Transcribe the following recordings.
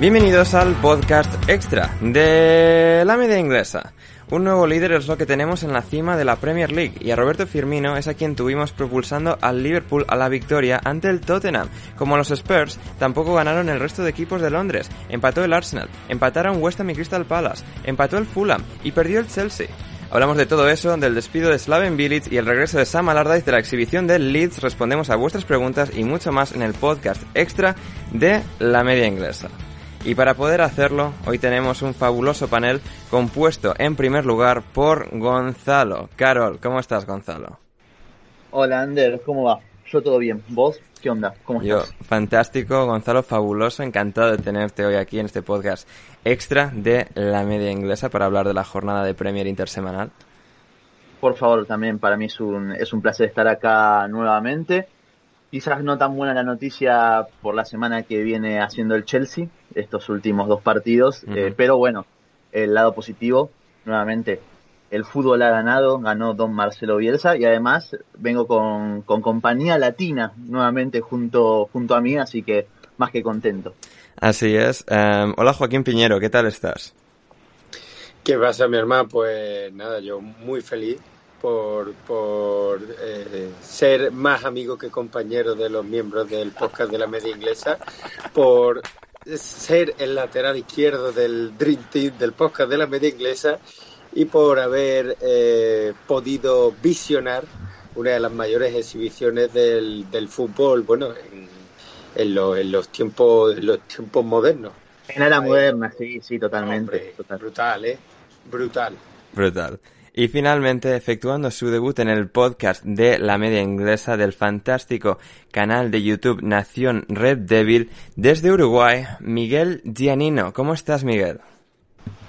Bienvenidos al podcast extra de la media inglesa. Un nuevo líder es lo que tenemos en la cima de la Premier League y a Roberto Firmino es a quien tuvimos propulsando al Liverpool a la victoria ante el Tottenham. Como los Spurs, tampoco ganaron el resto de equipos de Londres. Empató el Arsenal, empataron West Ham y Crystal Palace, empató el Fulham y perdió el Chelsea. Hablamos de todo eso, del despido de Slaven Bilic y el regreso de Sam Allardyce de la exhibición del Leeds. Respondemos a vuestras preguntas y mucho más en el podcast extra de la media inglesa. Y para poder hacerlo, hoy tenemos un fabuloso panel compuesto en primer lugar por Gonzalo. Carol, ¿cómo estás, Gonzalo? Hola, Ander, ¿cómo va? Yo todo bien. ¿Vos? ¿Qué onda? ¿Cómo Yo, estás? fantástico, Gonzalo, fabuloso, encantado de tenerte hoy aquí en este podcast extra de la media inglesa para hablar de la jornada de Premier intersemanal. Por favor, también para mí es un, es un placer estar acá nuevamente. Quizás no tan buena la noticia por la semana que viene haciendo el Chelsea, estos últimos dos partidos, eh, pero bueno, el lado positivo, nuevamente, el fútbol ha ganado, ganó don Marcelo Bielsa y además vengo con, con compañía latina nuevamente junto, junto a mí, así que más que contento. Así es. Em, hola Joaquín Piñero, ¿qué tal estás? ¿Qué pasa, mi hermano? Pues nada, yo muy feliz por, por eh, ser más amigo que compañero de los miembros del podcast de la media inglesa, por ser el lateral izquierdo del Dream Team del podcast de la media inglesa y por haber eh, podido visionar una de las mayores exhibiciones del, del fútbol, bueno, en, en, lo- en los tiempos en los tiempos modernos. En era moderna, sí, sí, totalmente. Hombre, total. brutal, ¿eh? Brutal. Brutal. Y finalmente, efectuando su debut en el podcast de la media inglesa del fantástico canal de YouTube Nación Red Devil, desde Uruguay, Miguel Giannino. ¿Cómo estás, Miguel?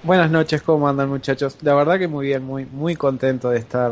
Buenas noches, ¿cómo andan muchachos? La verdad que muy bien, muy, muy contento de estar,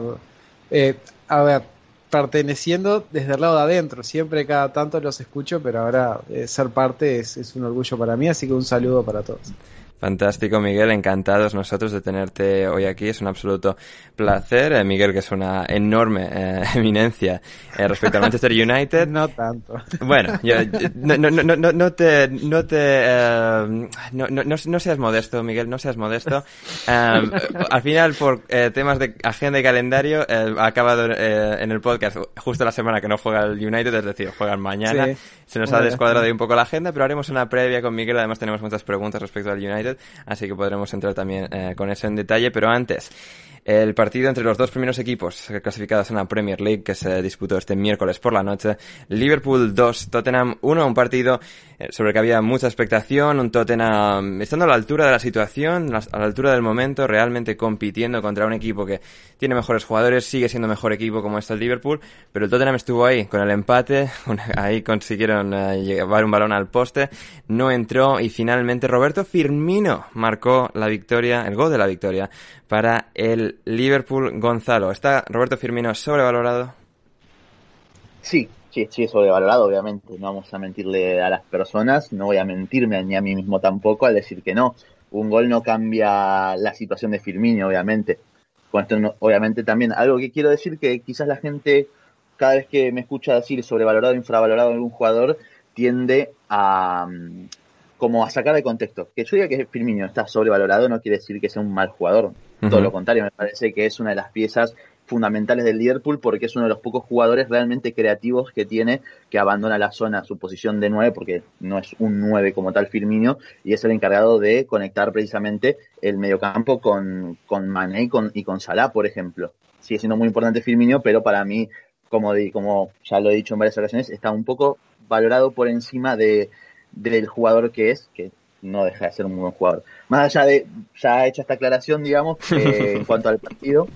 eh, a ver, perteneciendo desde el lado de adentro. Siempre cada tanto los escucho, pero ahora eh, ser parte es, es un orgullo para mí, así que un saludo para todos. Fantástico, Miguel. Encantados nosotros de tenerte hoy aquí. Es un absoluto placer. Eh, Miguel, que es una enorme eh, eminencia eh, respecto al Manchester United. No tanto. Bueno, yo- yo- no, no, no, no, te, no te, eh, no, no, no, seas modesto, Miguel, no seas modesto. Um, al final, por eh, temas de agenda y calendario, eh, ha acabado en el podcast justo la semana que no juega el United, es decir, juegan mañana. Sí. Se nos ha descuadrado ahí un poco la agenda, pero haremos una previa con Miguel. Además, tenemos muchas preguntas respecto al United, así que podremos entrar también eh, con eso en detalle. Pero antes, el partido entre los dos primeros equipos clasificados en la Premier League que se disputó este miércoles por la noche. Liverpool 2, Tottenham 1, un partido eh, sobre el que había mucha expectación, un Tottenham estando a la altura de la situación, a la altura del momento, realmente compitiendo contra un equipo que tiene mejores jugadores, sigue siendo mejor equipo como está el Liverpool, pero el Tottenham estuvo ahí con el empate, ahí consiguieron eh, llevar un balón al poste, no entró y finalmente Roberto Firmino marcó la victoria, el gol de la victoria para el Liverpool Gonzalo. ¿Está Roberto Firmino sobrevalorado? Sí, sí, sí, sobrevalorado, obviamente. No vamos a mentirle a las personas, no voy a mentirme ni a mí mismo tampoco al decir que no. Un gol no cambia la situación de Firmino, obviamente. Con esto, obviamente, también algo que quiero decir que quizás la gente, cada vez que me escucha decir sobrevalorado, infravalorado algún jugador, tiende a como a sacar de contexto. Que yo diga que Firmino está sobrevalorado no quiere decir que sea un mal jugador. Todo lo contrario, me parece que es una de las piezas fundamentales del Liverpool porque es uno de los pocos jugadores realmente creativos que tiene que abandona la zona, su posición de 9, porque no es un 9 como tal Firmino, y es el encargado de conectar precisamente el mediocampo con, con Mané y con, y con Salah, por ejemplo. Sigue siendo muy importante Firmino, pero para mí, como, como ya lo he dicho en varias ocasiones, está un poco valorado por encima de, del jugador que es, que no deja de ser un buen jugador. Más allá de, ya hecha esta aclaración, digamos, eh, en cuanto al partido,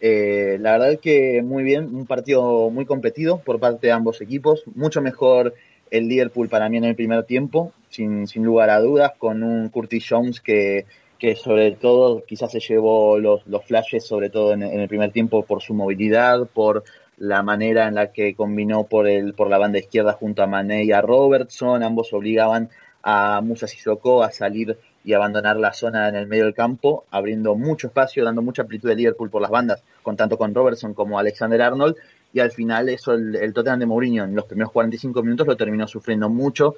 eh, la verdad es que muy bien, un partido muy competido por parte de ambos equipos, mucho mejor el Liverpool para mí en el primer tiempo, sin, sin lugar a dudas, con un Curtis Jones que, que sobre todo quizás se llevó los, los flashes, sobre todo en, el primer tiempo, por su movilidad, por la manera en la que combinó por, el, por la banda izquierda junto a Mané y a Robertson, ambos obligaban a Musa Sissoko a salir y abandonar la zona en el medio del campo, abriendo mucho espacio, dando mucha amplitud de Liverpool por las bandas, con tanto con Robertson como Alexander Arnold, y al final eso el, el Tottenham de Mourinho en los primeros 45 minutos lo terminó sufriendo mucho.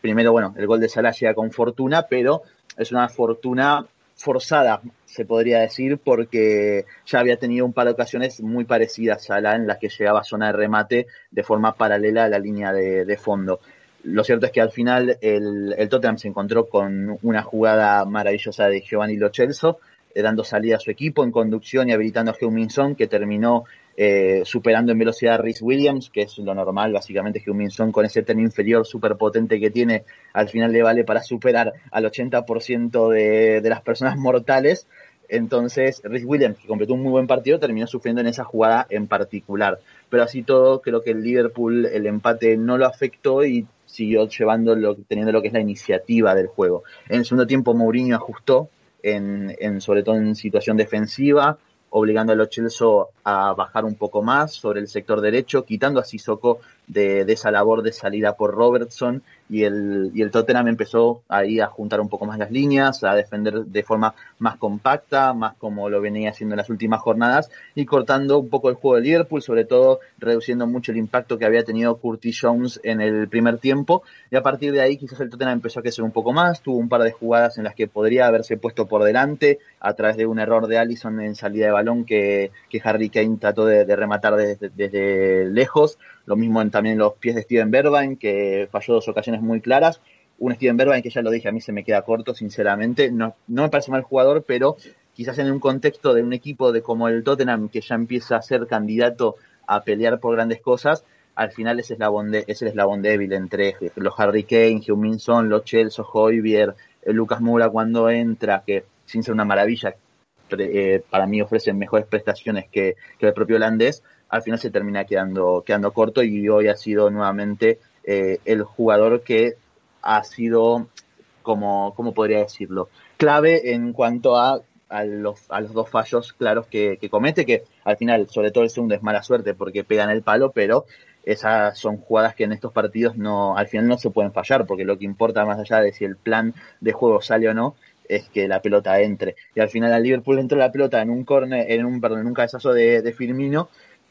Primero, bueno, el gol de Salah llega con fortuna, pero es una fortuna forzada, se podría decir, porque ya había tenido un par de ocasiones muy parecidas a Salah en las que llegaba a zona de remate de forma paralela a la línea de, fondo. Lo cierto es que al final el, el Tottenham se encontró con una jugada maravillosa de Giovanni Lo Celso, eh, dando salida a su equipo en conducción y habilitando a Heung-Min que terminó eh, superando en velocidad a Rhys Williams, que es lo normal, básicamente Heung-Min con ese tren inferior súper potente que tiene, al final le vale para superar al 80% de, de las personas mortales. Entonces, Rhys Williams, que completó un muy buen partido, terminó sufriendo en esa jugada en particular. Pero así todo, creo que el Liverpool, el empate no lo afectó y siguió llevando lo, teniendo lo que es la iniciativa del juego. En el segundo tiempo Mourinho ajustó, en, en sobre todo en situación defensiva, obligando a Lo Celso a bajar un poco más sobre el sector derecho, quitando a Sissoko de, esa labor de salida por Robertson y el, y el Tottenham empezó ahí a juntar un poco más las líneas, a defender de forma más compacta, más como lo venía haciendo en las últimas jornadas y cortando un poco el juego de Liverpool, sobre todo reduciendo mucho el impacto que había tenido Curtis Jones en el primer tiempo. Y a partir de ahí quizás el Tottenham empezó a crecer un poco más, tuvo un par de jugadas en las que podría haberse puesto por delante a través de un error de Allison en salida de balón que, que Harry Kane trató de, de rematar desde, desde lejos, lo mismo en, también los pies de Steven Bergwijn, que falló dos ocasiones muy claras. Un Steven Bergwijn que ya lo dije, a mí se me queda corto, sinceramente. No, no me parece mal jugador, pero quizás en un contexto de un equipo de como el Tottenham, que ya empieza a ser candidato a pelear por grandes cosas, al final ese eslabón, de, ese eslabón débil entre los Harry Kane, Heung-Min Son, los Chelsea, Hoybier, Lucas Moura cuando entra, que sin ser una maravilla, eh, para mí ofrecen mejores prestaciones que, que el propio holandés, al final se termina quedando, quedando corto y hoy ha sido nuevamente eh, el jugador que ha sido, como, ¿cómo podría decirlo? Clave en cuanto a, a, los, los dos fallos claros que, que comete, que al final, sobre todo el segundo es mala suerte porque pegan el palo, pero esas son jugadas que en estos partidos no, al final no se pueden fallar, porque lo que importa más allá de si el plan de juego sale o no, es que la pelota entre. Y al final al Liverpool entró la pelota en un corner, en un, perdón, en un cabezazo de, de Firmino,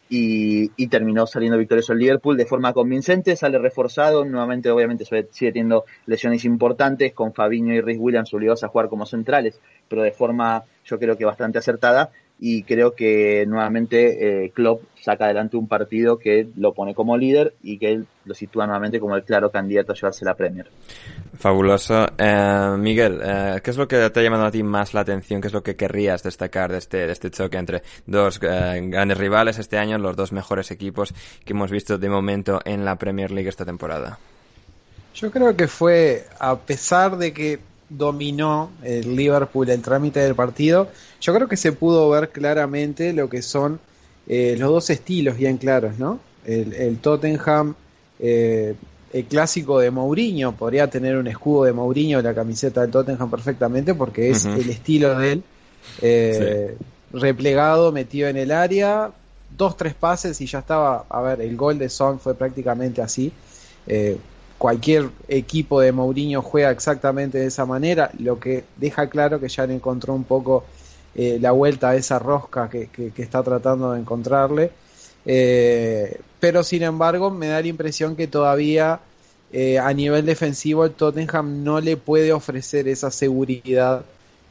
y, y, terminó saliendo victorioso el Liverpool de forma convincente, sale reforzado, nuevamente obviamente sigue teniendo lesiones importantes, con Fabinho y Rhys Williams obligados a jugar como centrales, pero de forma yo creo que bastante acertada, y creo que nuevamente eh, Klopp saca adelante un partido que lo pone como líder y que lo sitúa nuevamente como el claro candidato a llevarse la Premier. Fabuloso. Eh, Miguel, eh, ¿qué es lo que te ha llamado a ti más la atención? ¿Qué es lo que querrías destacar de este, de este choque entre dos eh, grandes rivales este año, los dos mejores equipos que hemos visto de momento en la Premier League esta temporada? Yo creo que fue, a pesar de que dominó el Liverpool el trámite del partido, yo creo que se pudo ver claramente lo que son eh, los dos estilos bien claros, ¿no? El, el Tottenham, eh, el clásico de Mourinho, podría tener un escudo de Mourinho en la camiseta del Tottenham perfectamente porque es uh -huh. el estilo de él. Eh, sí. Replegado, metido en el área, dos, tres pases y ya estaba, a ver, el gol de Son fue prácticamente así. Eh, cualquier equipo de Mourinho juega exactamente de esa manera, lo que deja claro que ya encontró un poco eh, la vuelta a esa rosca que, está tratando de encontrarle. Eh, pero sin embargo, me da la impresión que todavía eh, a nivel defensivo el Tottenham no le puede ofrecer esa seguridad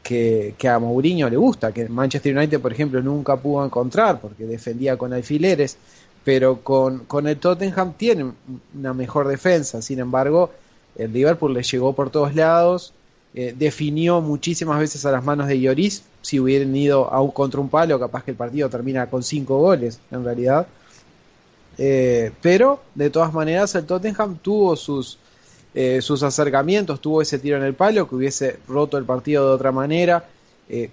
que, a Mourinho le gusta, que Manchester United, por ejemplo, nunca pudo encontrar porque defendía con alfileres, pero con, con el Tottenham tiene una mejor defensa. Sin embargo, el Liverpool le llegó por todos lados, eh, definió muchísimas veces a las manos de Lloris. Si hubieran ido a un, contra un palo, capaz que el partido termina con cinco goles, en realidad. Eh, pero, de todas maneras, el Tottenham tuvo sus, eh, sus acercamientos, tuvo ese tiro en el palo que hubiese roto el partido de otra manera.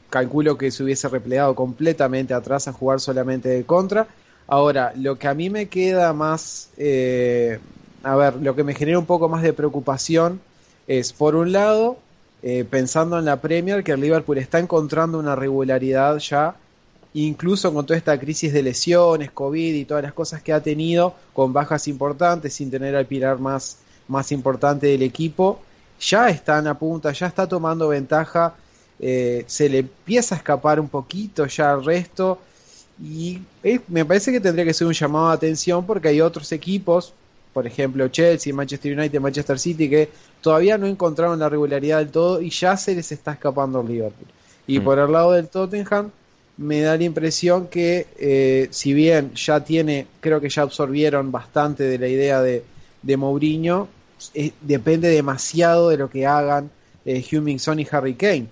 calculo que se hubiese replegado completamente atrás a jugar solamente de contra. Ahora, lo que a mí me queda más, a ver, lo que me genera un poco más de preocupación es, por un lado, eh, pensando en la Premier, que el Liverpool está encontrando una regularidad ya, incluso con toda esta crisis de lesiones, COVID y todas las cosas que ha tenido, con bajas importantes, sin tener al pilar más, más importante del equipo, ya están a punta, ya está tomando ventaja, eh, se le empieza a escapar un poquito ya al resto. Y eh, me parece que tendría que ser un llamado de atención porque hay otros equipos, por ejemplo Chelsea, Manchester United, Manchester City, que todavía no encontraron la regularidad del todo y ya se les está escapando el Liverpool. Y mm. por el lado del Tottenham, me da la impresión que eh, si bien ya tiene, creo que ya absorbieron bastante de la idea de, de Mourinho, eh, depende demasiado de lo que hagan eh, y Harry Kane.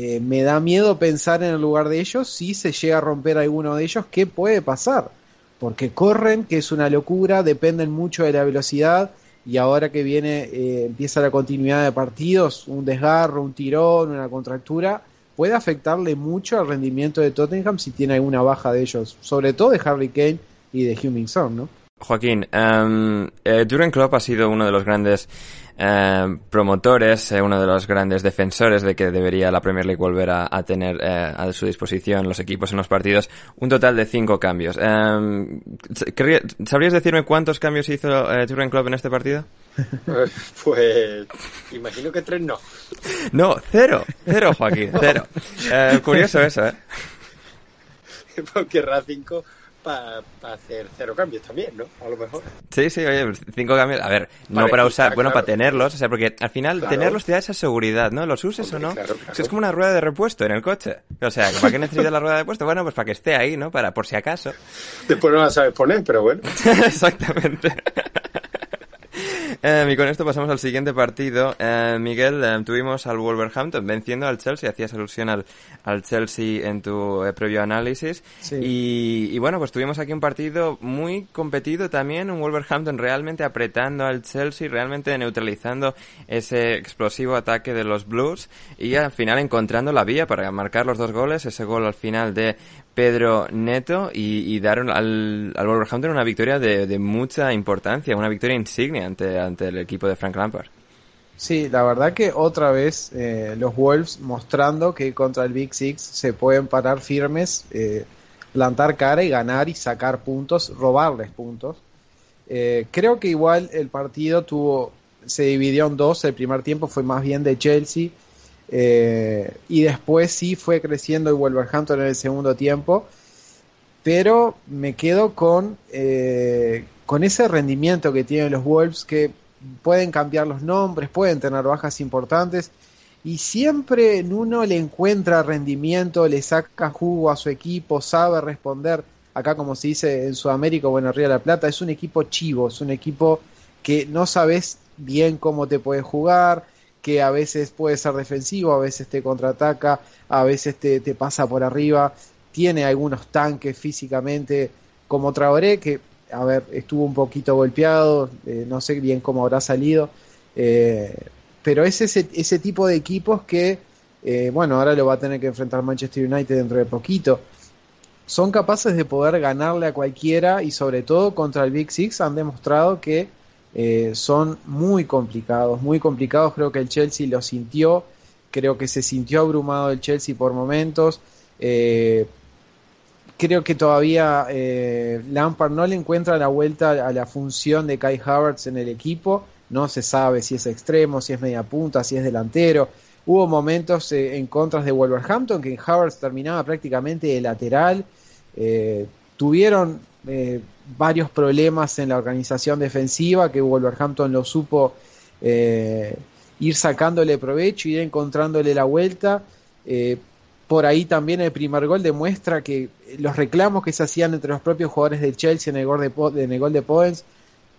Eh, me da miedo pensar en el lugar de ellos si se llega a romper alguno de ellos, ¿qué puede pasar? Porque corren, que es una locura, dependen mucho de la velocidad y ahora que viene, eh, empieza la continuidad de partidos, un desgarro, un tirón, una contractura, puede afectarle mucho al rendimiento de Tottenham si tiene alguna baja de ellos, sobre todo de Harry Kane y de Heung-Min ¿no? Joaquín, um, eh, Klopp ha sido uno de los grandes eh, promotores, eh, uno de los grandes defensores de que debería la Premier League volver a, tener eh, a su disposición los equipos en los partidos un total de cinco cambios. ¿Sabrías decirme cuántos cambios hizo Jurgen Klopp en este partido? Pues imagino que tres no. No, cero, cero Joaquín, cero. curioso eso, ¿eh? Porque cinco para hacer cero cambios también, ¿no? A lo mejor. Sí, sí, oye, cinco cambios. A ver, no para usar, bueno, para tenerlos, o sea, porque al final tenerlos te da esa seguridad, ¿no? Los uses o no. es como una rueda de repuesto en el coche. O sea, ¿para qué necesitas la rueda de repuesto? Bueno, pues para que esté ahí, ¿no? Para, por si acaso. Después no la sabes poner, pero bueno. Exactamente. Eh, y con esto pasamos al siguiente partido. Eh, Miguel, eh, tuvimos al Wolverhampton venciendo al Chelsea. Hacías alusión al, al Chelsea en tu previo análisis. Y, y, bueno, pues tuvimos aquí un partido muy competido también. Un Wolverhampton realmente apretando al Chelsea, realmente neutralizando ese explosivo ataque de los Blues. Y al final encontrando la vía para marcar los dos goles. Ese gol al final de Pedro Neto y, dar al, al, Wolverhampton una victoria de, mucha importancia, una victoria insignia ante, ante el equipo de Frank Lampard. Sí, la verdad que otra vez eh, los Wolves mostrando que contra el Big Six se pueden parar firmes, eh, plantar cara y ganar y sacar puntos, robarles puntos. Eh, creo que igual el partido tuvo, se dividió en dos, el primer tiempo fue más bien de Chelsea eh, y después sí fue creciendo el Wolverhampton en el segundo tiempo. Pero me quedo con, eh, con ese rendimiento que tienen los Wolves, que pueden cambiar los nombres, pueden tener bajas importantes. Y siempre en uno le encuentra rendimiento, le saca jugo a su equipo, sabe responder. Acá, como se dice en Sudamérica o en Río de la Plata, es un equipo chivo, es un equipo que no sabes bien cómo te puede jugar, que a veces puede ser defensivo, a veces te contraataca, a veces te, pasa por arriba, tiene algunos tanques físicamente como Traoré, que a ver, estuvo un poquito golpeado, eh, no sé bien cómo habrá salido, eh, pero es ese, ese tipo de equipos que, eh, bueno, ahora lo va a tener que enfrentar Manchester United dentro de poquito. Son capaces de poder ganarle a cualquiera y sobre todo contra el Big Six han demostrado que eh, son muy complicados, muy complicados. Creo que el Chelsea lo sintió, creo que se sintió abrumado el Chelsea por momentos. Eh, creo que todavía eh, Lampard no le encuentra la vuelta a la función de Kai Havertz en el equipo. No se sabe si es extremo, si es media punta, si es delantero. Hubo momentos en contras de Wolverhampton que Havertz terminaba prácticamente de lateral. tuvieron varios problemas en la organización defensiva que Wolverhampton lo supo eh, ir sacándole provecho, ir encontrándole la vuelta Eh, por ahí también el primer gol demuestra que los reclamos que se hacían entre los propios jugadores del Chelsea en el gol de, el gol de Poens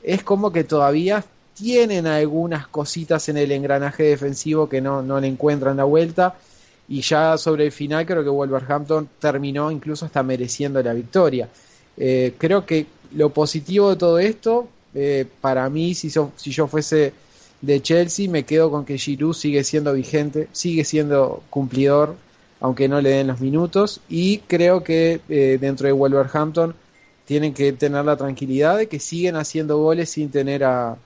es como que todavía tienen algunas cositas en el engranaje defensivo que no, no le encuentran la vuelta y ya sobre el final creo que Wolverhampton terminó incluso hasta mereciendo la victoria. Eh, creo que lo positivo de todo esto, eh, para mí, si, si yo fuese de Chelsea, me quedo con que Giroud sigue siendo vigente, sigue siendo cumplidor, aunque no le den los minutos, y creo que eh, dentro de Wolverhampton tienen que tener la tranquilidad de que siguen haciendo goles sin tener a,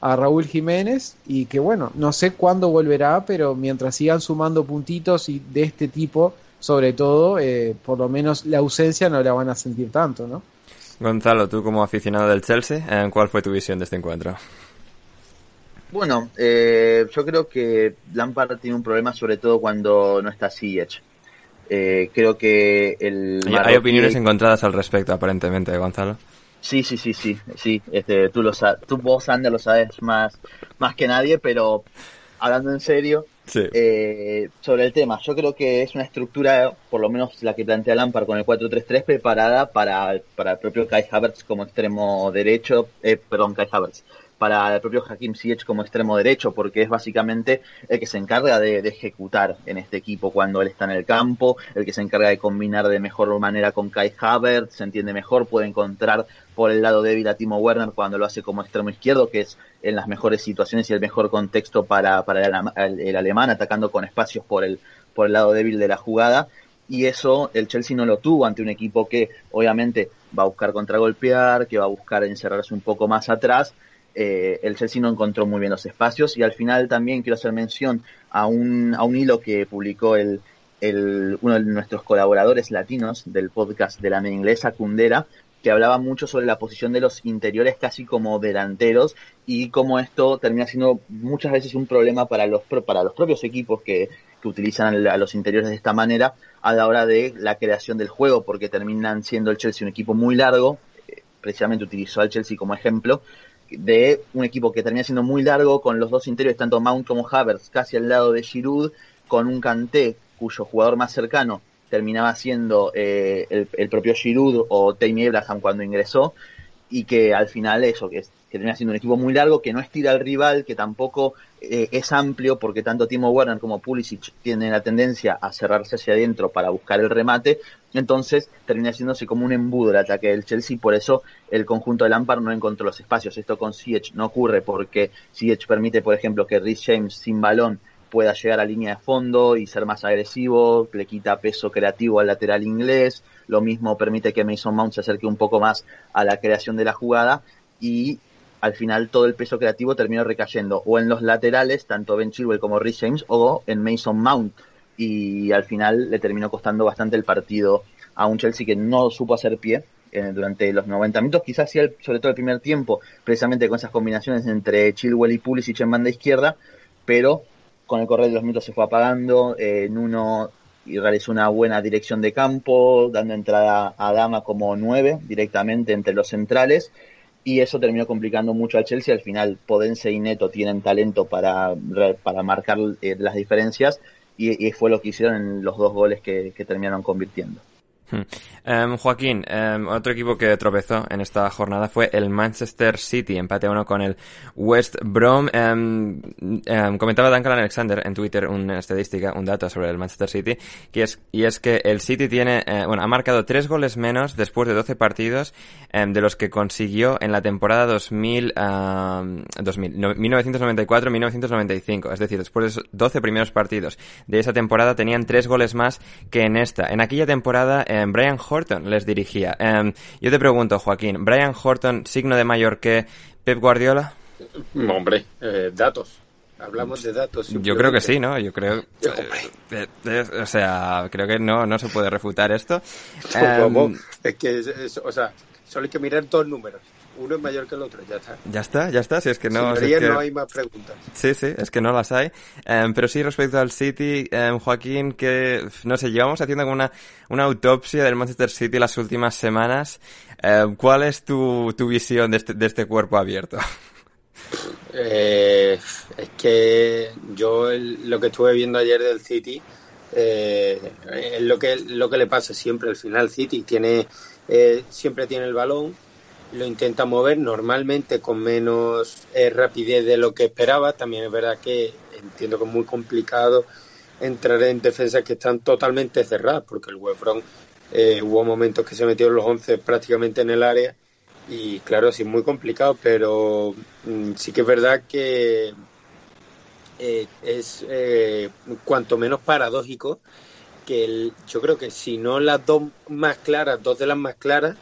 a Raúl Jiménez y que bueno, no sé cuándo volverá, pero mientras sigan sumando puntitos y de este tipo, sobre todo, eh, por lo menos la ausencia no la van a sentir tanto, ¿no? Gonzalo, tú como aficionado del Chelsea, ¿cuál fue tu visión de este encuentro? Bueno, eh, yo creo que Lampard tiene un problema sobre todo cuando no está Ziyech. Eh, creo que el... Hay, opiniones encontradas al respecto, aparentemente, Gonzalo. Sí, sí, sí, sí, sí. Este, tú lo sabes, tú vos Ander lo sabes más, más que nadie, pero hablando en serio, eh, sobre el tema, yo creo que es una estructura, por lo menos la que plantea Lampard con el 4-3-3, preparada para, para el propio Kai Havertz como extremo derecho, eh, perdón, Kai Havertz, para el propio Hakim Ziyech como extremo derecho, porque es básicamente el que se encarga de, ejecutar en este equipo cuando él está en el campo, el que se encarga de combinar de mejor manera con Kai Havertz, se entiende mejor, puede encontrar por el lado débil a Timo Werner cuando lo hace como extremo izquierdo, que es en las mejores situaciones y el mejor contexto para, para el, alemán, atacando con espacios por el, por el lado débil de la jugada. Y eso el Chelsea no lo tuvo ante un equipo que obviamente va a buscar contragolpear, que va a buscar encerrarse un poco más atrás eh, el Chelsea no encontró muy bien los espacios. Y al final también quiero hacer mención a un, a un hilo que publicó el, el, uno de nuestros colaboradores latinos del podcast de la media inglesa, Kundera, que hablaba mucho sobre la posición de los interiores casi como delanteros y cómo esto termina siendo muchas veces un problema para los, para los propios equipos que, que utilizan a los interiores de esta manera a la hora de la creación del juego, porque terminan siendo el Chelsea un equipo muy largo, eh, precisamente utilizó al Chelsea como ejemplo, de un equipo que termina siendo muy largo, con los dos interiores, tanto Mount como Havertz, casi al lado de Giroud, con un Kanté, cuyo jugador más cercano terminaba siendo eh, el, propio Giroud o Tammy Abraham cuando ingresó, y que al final eso, que, es, que termina siendo un equipo muy largo, que no estira al rival, que tampoco eh, es amplio, porque tanto Timo Werner como Pulisic tienen la tendencia a cerrarse hacia adentro para buscar el remate, entonces termina siéndose como un embudo el ataque del Chelsea, por eso el conjunto de Lampard no encontró los espacios. Esto con Ziyech no ocurre porque Ziyech permite, por ejemplo, que Rhys James sin balón pueda llegar a línea de fondo y ser más agresivo, le quita peso creativo al lateral inglés, lo mismo permite que Mason Mount se acerque un poco más a la creación de la jugada y al final todo el peso creativo terminó recayendo o en los laterales, tanto Ben Chilwell como Rhys James, o en Mason Mount. Y al final le terminó costando bastante el partido a un Chelsea que no supo hacer pie eh, durante los 90 minutos, quizás sí, sobre todo el primer tiempo, precisamente con esas combinaciones entre Chilwell y Pulisic en banda izquierda, pero con el correr de los minutos se fue apagando, eh, Nuno realizó una buena dirección de campo, dando entrada a Dama como nueve directamente entre los centrales y eso terminó complicando mucho al Chelsea. Al final, Podense y Neto tienen talento para, para marcar eh, las diferencias y, fue lo que hicieron en los dos goles que terminaron convirtiendo. Hmm. Em, Joaquín, em, otro equipo que tropezó en esta jornada fue el Manchester City, empate a uno con el West Brom. Em, comentaba Duncan Alexander en Twitter una estadística, un dato sobre el Manchester City, que es, y es que el City tiene, eh, bueno, ha marcado tres goles menos después de 12 partidos de los que consiguió en la temporada 2000, 2000 1994-1995. Es decir, después de esos 12 primeros partidos de esa temporada tenían tres goles más que en esta. En aquella temporada, Brian Horton les dirigía. Em, yo te pregunto, Joaquín, ¿Brian Horton signo de mayor que Pep Guardiola? Hombre, eh, datos. Hablamos de datos. Yo creo que sí, ¿no? Yo creo. Eh, eh, o sea, creo que no, no se puede refutar esto. Em, es que, o sea, solo hay que mirar dos números uno es mayor que el otro, ya está. Ya está, ya está, si es que no... no hay más preguntas. Sí, sí, es que no las hay. Em, pero sí, respecto al City, em, Joaquín, que, no sé, llevamos haciendo una, una autopsia del Manchester City las últimas semanas. Em, ¿Cuál es tu, tu visión de este, de este cuerpo abierto? Eh, es que yo lo que estuve viendo ayer del City Eh, es lo que, lo que le pasa siempre al final. City tiene, eh, siempre tiene el balón, lo intenta mover normalmente con menos eh, rapidez de lo que esperaba. También es verdad que entiendo que es muy complicado entrar en defensas que están totalmente cerradas, porque el West eh, hubo momentos que se metió los 11 prácticamente en el área y claro, sí muy complicado, pero mm, sí que es verdad que eh, es eh, cuanto menos paradójico que el, yo creo que si no las dos más claras, dos de las más claras,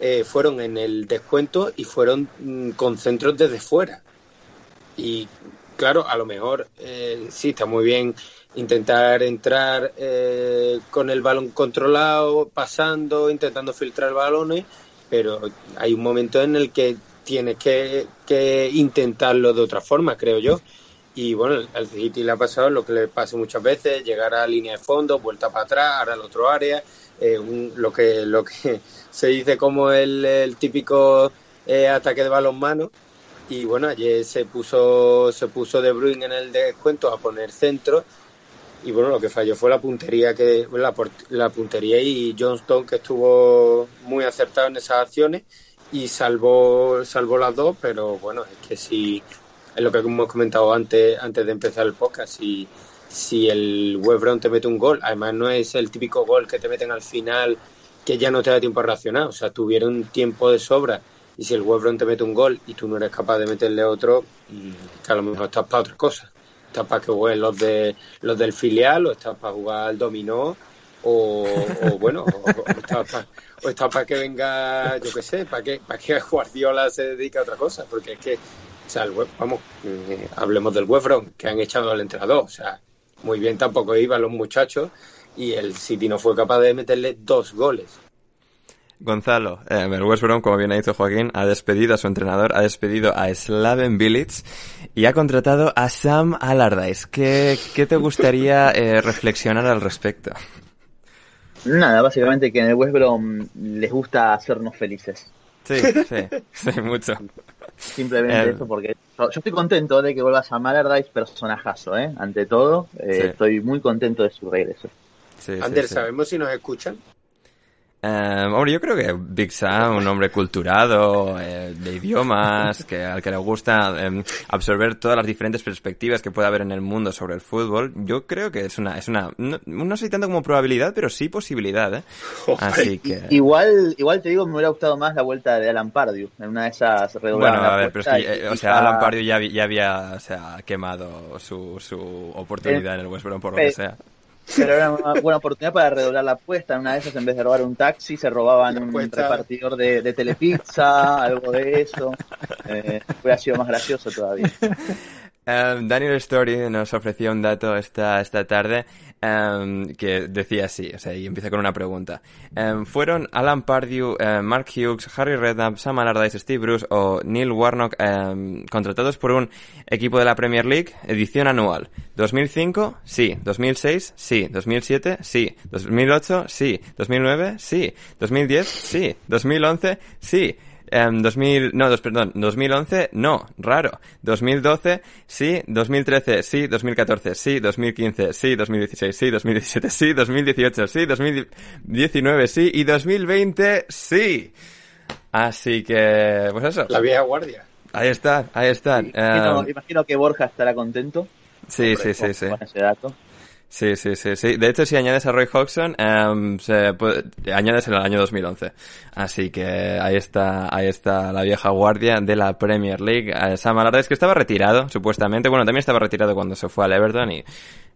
eh, fueron en el descuento y fueron mm, con centros desde fuera. Y claro, a lo mejor eh, sí está muy bien intentar entrar eh, con el balón controlado, pasando, intentando filtrar balones, pero hay un momento en el que tienes que, que intentarlo de otra forma, creo yo. Y bueno, al City le ha pasado lo que le pasa muchas veces, llegar a línea de fondo, vuelta para atrás, ahora al otro área, eh, un, lo que lo que se dice como el, el típico eh, ataque de balonmano. Y bueno, ayer se puso se puso De Bruyne en el descuento a poner centro y bueno, lo que falló fue la puntería que la, puntería y Johnston que estuvo muy acertado en esas acciones y salvó salvó las dos, pero bueno, es que si es lo que hemos comentado antes antes de empezar el podcast, si si el West te mete un gol, además no es el típico gol que te meten al final que ya no te da tiempo a reaccionar, o sea, tuvieron tiempo de sobra. Y si el West Brom te mete un gol y tú no eres capaz de meterle otro, que a lo mejor estás para otra cosa estás para que jueguen los de los del filial o estás para jugar al dominó o, o bueno o, o estás para que venga yo qué sé para que para que Guardiola se dedique a otra cosa porque es que o sea el web, vamos eh, hablemos del Webron que han echado al entrenador. O sea muy bien tampoco iban los muchachos y el City no fue capaz de meterle dos goles Gonzalo, eh, el West Brom, como bien ha dicho Joaquín, ha despedido a su entrenador, ha despedido a Slaven Bilic y ha contratado a Sam Allardyce. ¿Qué, qué te gustaría eh, reflexionar al respecto? Nada, básicamente que en el West Brom les gusta hacernos felices. Sí, sí, sí, mucho. Simplemente Eh, eso, porque yo yo estoy contento de que vuelva Sam Allardyce, personajazo, ¿eh? Ante todo, eh, Sí. estoy muy contento de su regreso. Sí, sí, Ander sí. sabemos si nos escuchan Eh, hombre, yo creo que Big Sam, un hombre culturado, eh, de idiomas, que al que le gusta eh, absorber todas las diferentes perspectivas que puede haber en el mundo sobre el fútbol, yo creo que es una, es una, no, no sé tanto como probabilidad, pero sí posibilidad, ¿eh? Así que... Igual, igual te digo, me hubiera gustado más la vuelta de Alan Pardew. En una de esas Bueno, a ver, pero es que, y eh, o sea, Alan Pardew ya, ya había, o sea, quemado su, su oportunidad en el West Brom por lo eh, que sea. Pero era una buena oportunidad para redoblar la apuesta. En una de esas, en vez de robar un taxi, se robaban un repartidor de, de telepizza, algo de eso. Eh, hubiera sido más gracioso todavía. Um, Daniel Story nos ofreció un dato esta, esta tarde um, que decía así, o sea, y empieza con una pregunta. Um, ¿Fueron Alan Pardew, Mark Hughes, Harry Redknapp, Sam Allardyce, Steve Bruce o Neil Warnock contratados por un equipo de la Premier League edición anual? ¿2005? Sí. ¿2006? Sí. ¿2007? Sí. ¿2008? Sí. ¿2009? Sí. ¿2010? Sí. ¿2011? Sí. Em, 2000, no, dos, perdón, 2011, no, raro. 2012, sí. 2013, sí. 2014, sí. 2015, sí. 2016, sí. 2017, sí. 2018, sí. 2019, sí. Y 2020, sí. Así que, pues eso. la vieja guardia Ahí están, ahí. Imagino, Em, imagino que Borja estará contento sí, sí, sí, sí. con ese dato. Sí, sí, sí, sí. De hecho, si añades a Roy Hodgson, em, se puede- añades en el año 2011. Así que ahí está, ahí está la vieja guardia de la Premier League. Eh, Sam Allardyce, que estaba retirado, supuestamente. Bueno, también estaba retirado cuando se fue al Everton y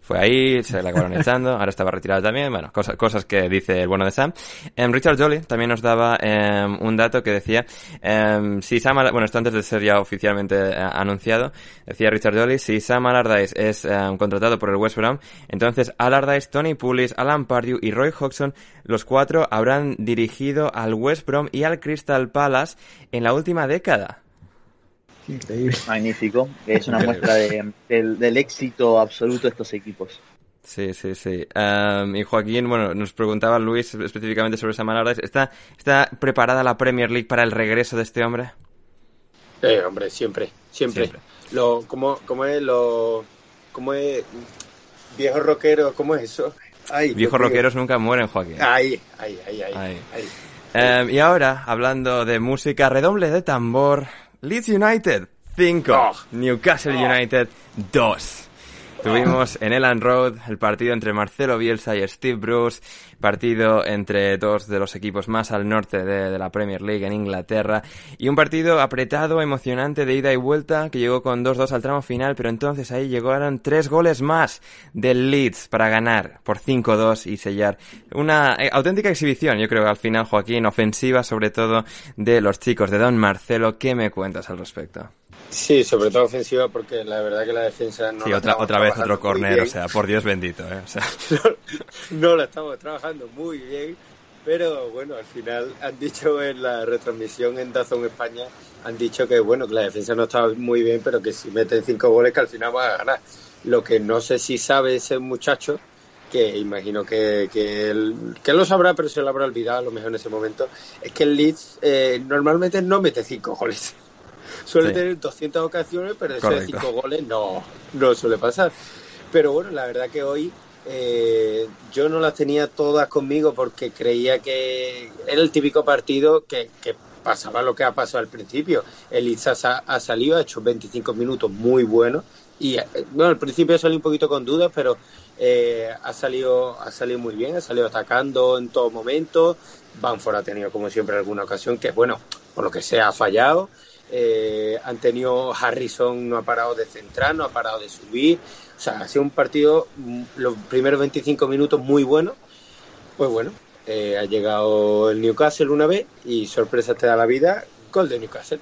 fue ahí, se le acabaron echando. Ahora estaba retirado también. Bueno, cosas, cosas que dice el bueno de Sam. Em, Richard Jolly también nos daba em, un dato que decía, em, si Sam, bueno, esto antes de ser ya oficialmente eh, anunciado, decía Richard Jolly, si Sam Allardyce es contratado por el West Brom, entonces Allardyce, Tony Pulis, Alan Pardew y Roy Hodgson, los cuatro habrán dirigido al West Brom y al Crystal Palace en la última década. Increíble. Magnífico. Es una muestra de- del, del éxito absoluto de estos equipos. Sí, sí, sí. Y Joaquín, bueno, nos preguntaba Luis específicamente sobre Sam Allardyce. ¿Está, ¿Está preparada la Premier League para el regreso de este hombre? Eh, hombre, siempre, siempre. Siempre. Lo, ¿cómo, ¿Cómo es lo, cómo es viejo rockero? ¿Cómo es eso? Viejos rockeros nunca mueren, Joaquín. Ahí, ahí, ahí, ahí. Em, y ahora, hablando de música, redoble de tambor, Leeds United 5, Newcastle United 2. Tuvimos en Elland Road el partido entre Marcelo Bielsa y Steve Bruce, partido entre dos de los equipos más al norte de, la Premier League en Inglaterra, y un partido apretado, emocionante de ida y vuelta, que llegó con 2-2 al tramo final, pero entonces ahí llegaron tres goles más del Leeds para ganar por 5-2 y sellar una eh, auténtica exhibición, yo creo que al final, Joaquín, ofensiva sobre todo de los chicos de Don Marcelo. ¿Qué me cuentas al respecto? Sí, sobre todo ofensiva porque la verdad que la defensa no... Sí, otra, otra vez otro corner, o sea, por Dios bendito, ¿eh? no, la estamos trabajando muy bien, pero bueno, al final han dicho en la retransmisión en Dazón España, han dicho que bueno, que la defensa no estaba muy bien, pero que si meten cinco goles que al final van a ganar. Lo que no sé si sabe ese muchacho, que imagino que, que, lo sabrá, pero se lo habrá olvidado a lo mejor en ese momento, es que el Leeds eh, normalmente no mete cinco goles suele tener 200 ocasiones, pero eso de 5 goles no, no suele pasar. Pero bueno, la verdad que hoy eh, yo no las tenía todas conmigo porque creía que era el típico partido que, pasaba lo que ha pasado al principio. El ha salido, ha hecho 25 minutos muy buenos. Y eh, bueno, al principio salió un poquito con dudas, pero eh, ha, salido, ha salido muy bien, ha salido atacando en todo momento. Banford ha tenido, como siempre, alguna ocasión que, bueno, por lo que sea, ha fallado. Eh, han tenido Harrison, no ha parado de centrar, no ha parado de subir. O sea, ha sido un partido, mm, los primeros 25 minutos muy buenos. Pues bueno, eh, ha llegado el Newcastle una vez y sorpresa te da la vida, gol de Newcastle.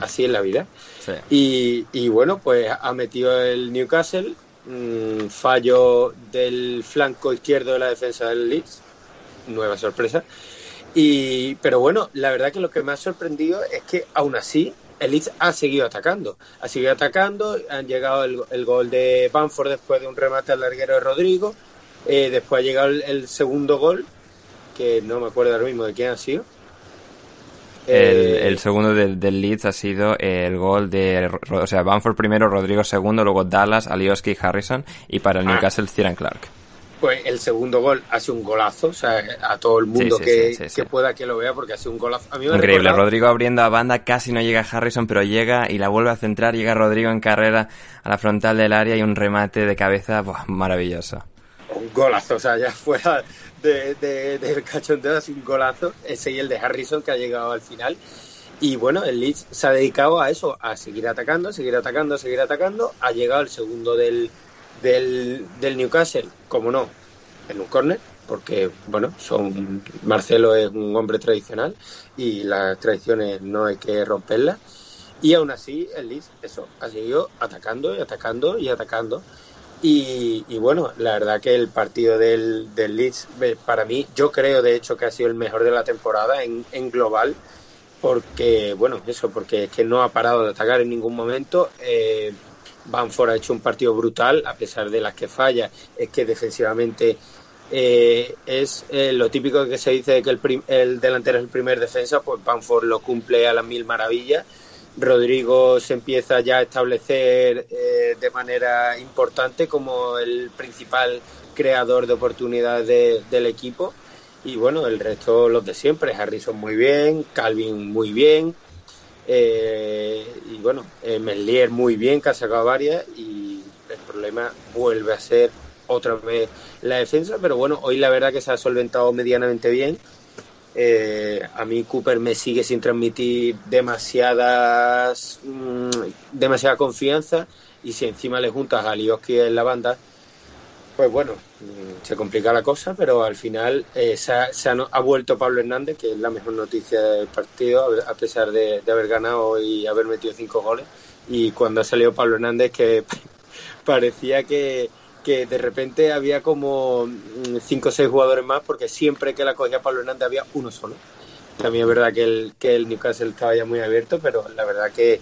Así es la vida. Y, bueno, pues ha metido el Newcastle, mm, fallo del flanco izquierdo de la defensa del Leeds, nueva sorpresa. Y, pero bueno, la verdad que lo que me ha sorprendido es que aún así el Leeds ha seguido atacando. Ha seguido atacando, han llegado el, gol de Banford después de un remate al larguero de Rodrigo. Eh, después ha llegado el, segundo gol, que no me acuerdo ahora mismo de quién ha sido. El, eh, segundo del, del, Leeds ha sido el gol de, o sea, Banford primero, Rodrigo segundo, luego Dallas, Alioski y Harrison, y para el ah. Newcastle, Cieran Clark pues el segundo gol hace un golazo, o sea, a todo el mundo que, pueda que lo vea, porque hace un golazo. Increíble, Rodrigo abriendo a banda, casi no llega Harrison, pero llega y la vuelve a centrar, llega Rodrigo en carrera a la frontal del área y un remate de cabeza, maravilloso. Un golazo, o sea, ya fuera de, del cachondeo, hace un golazo, ese y el de Harrison que ha llegado al final. Y bueno, el Leeds se ha dedicado a eso, a seguir atacando, seguir atacando, seguir atacando. Ha llegado el segundo del, del, del Newcastle, como no, en un córner, porque bueno, son Marcelo es un hombre tradicional y las tradiciones no hay que romperlas. Y aún así, el Leeds, eso, ha seguido atacando y atacando y atacando. Y, bueno, la verdad que el partido del, del, Leeds, para mí, yo creo de hecho que ha sido el mejor de la temporada en, en global, porque, bueno, eso, porque es que no ha parado de atacar en ningún momento. Eh, Banford ha hecho un partido brutal, a pesar de las que falla, es que defensivamente eh, es eh, lo típico que se dice de que el, delantero es el primer defensa, pues Banford lo cumple a las mil maravillas. Rodrigo se empieza ya a establecer eh, de manera importante como el principal creador de oportunidades del equipo. Y bueno, el resto los de siempre. Harrison muy bien, Calvin muy bien, eh, y bueno, eh, muy bien, que ha sacado varias y el problema vuelve a ser otra vez la defensa, pero bueno, hoy la verdad que se ha solventado medianamente bien. Eh, a mí Cooper me sigue sin transmitir demasiadas mm, demasiada confianza y si encima le juntas a Lioski en la banda, pues bueno, mm, se complica la cosa, pero al final eh, se, ha, vuelto Pablo Hernández, que es la mejor noticia del partido, a pesar de, haber ganado y haber metido cinco goles. Y cuando ha salido Pablo Hernández, que parecía que, de repente había como mm, cinco o seis jugadores más, porque siempre que la cogía Pablo Hernández había uno solo. También es verdad que el, que el Newcastle estaba ya muy abierto, pero la verdad que,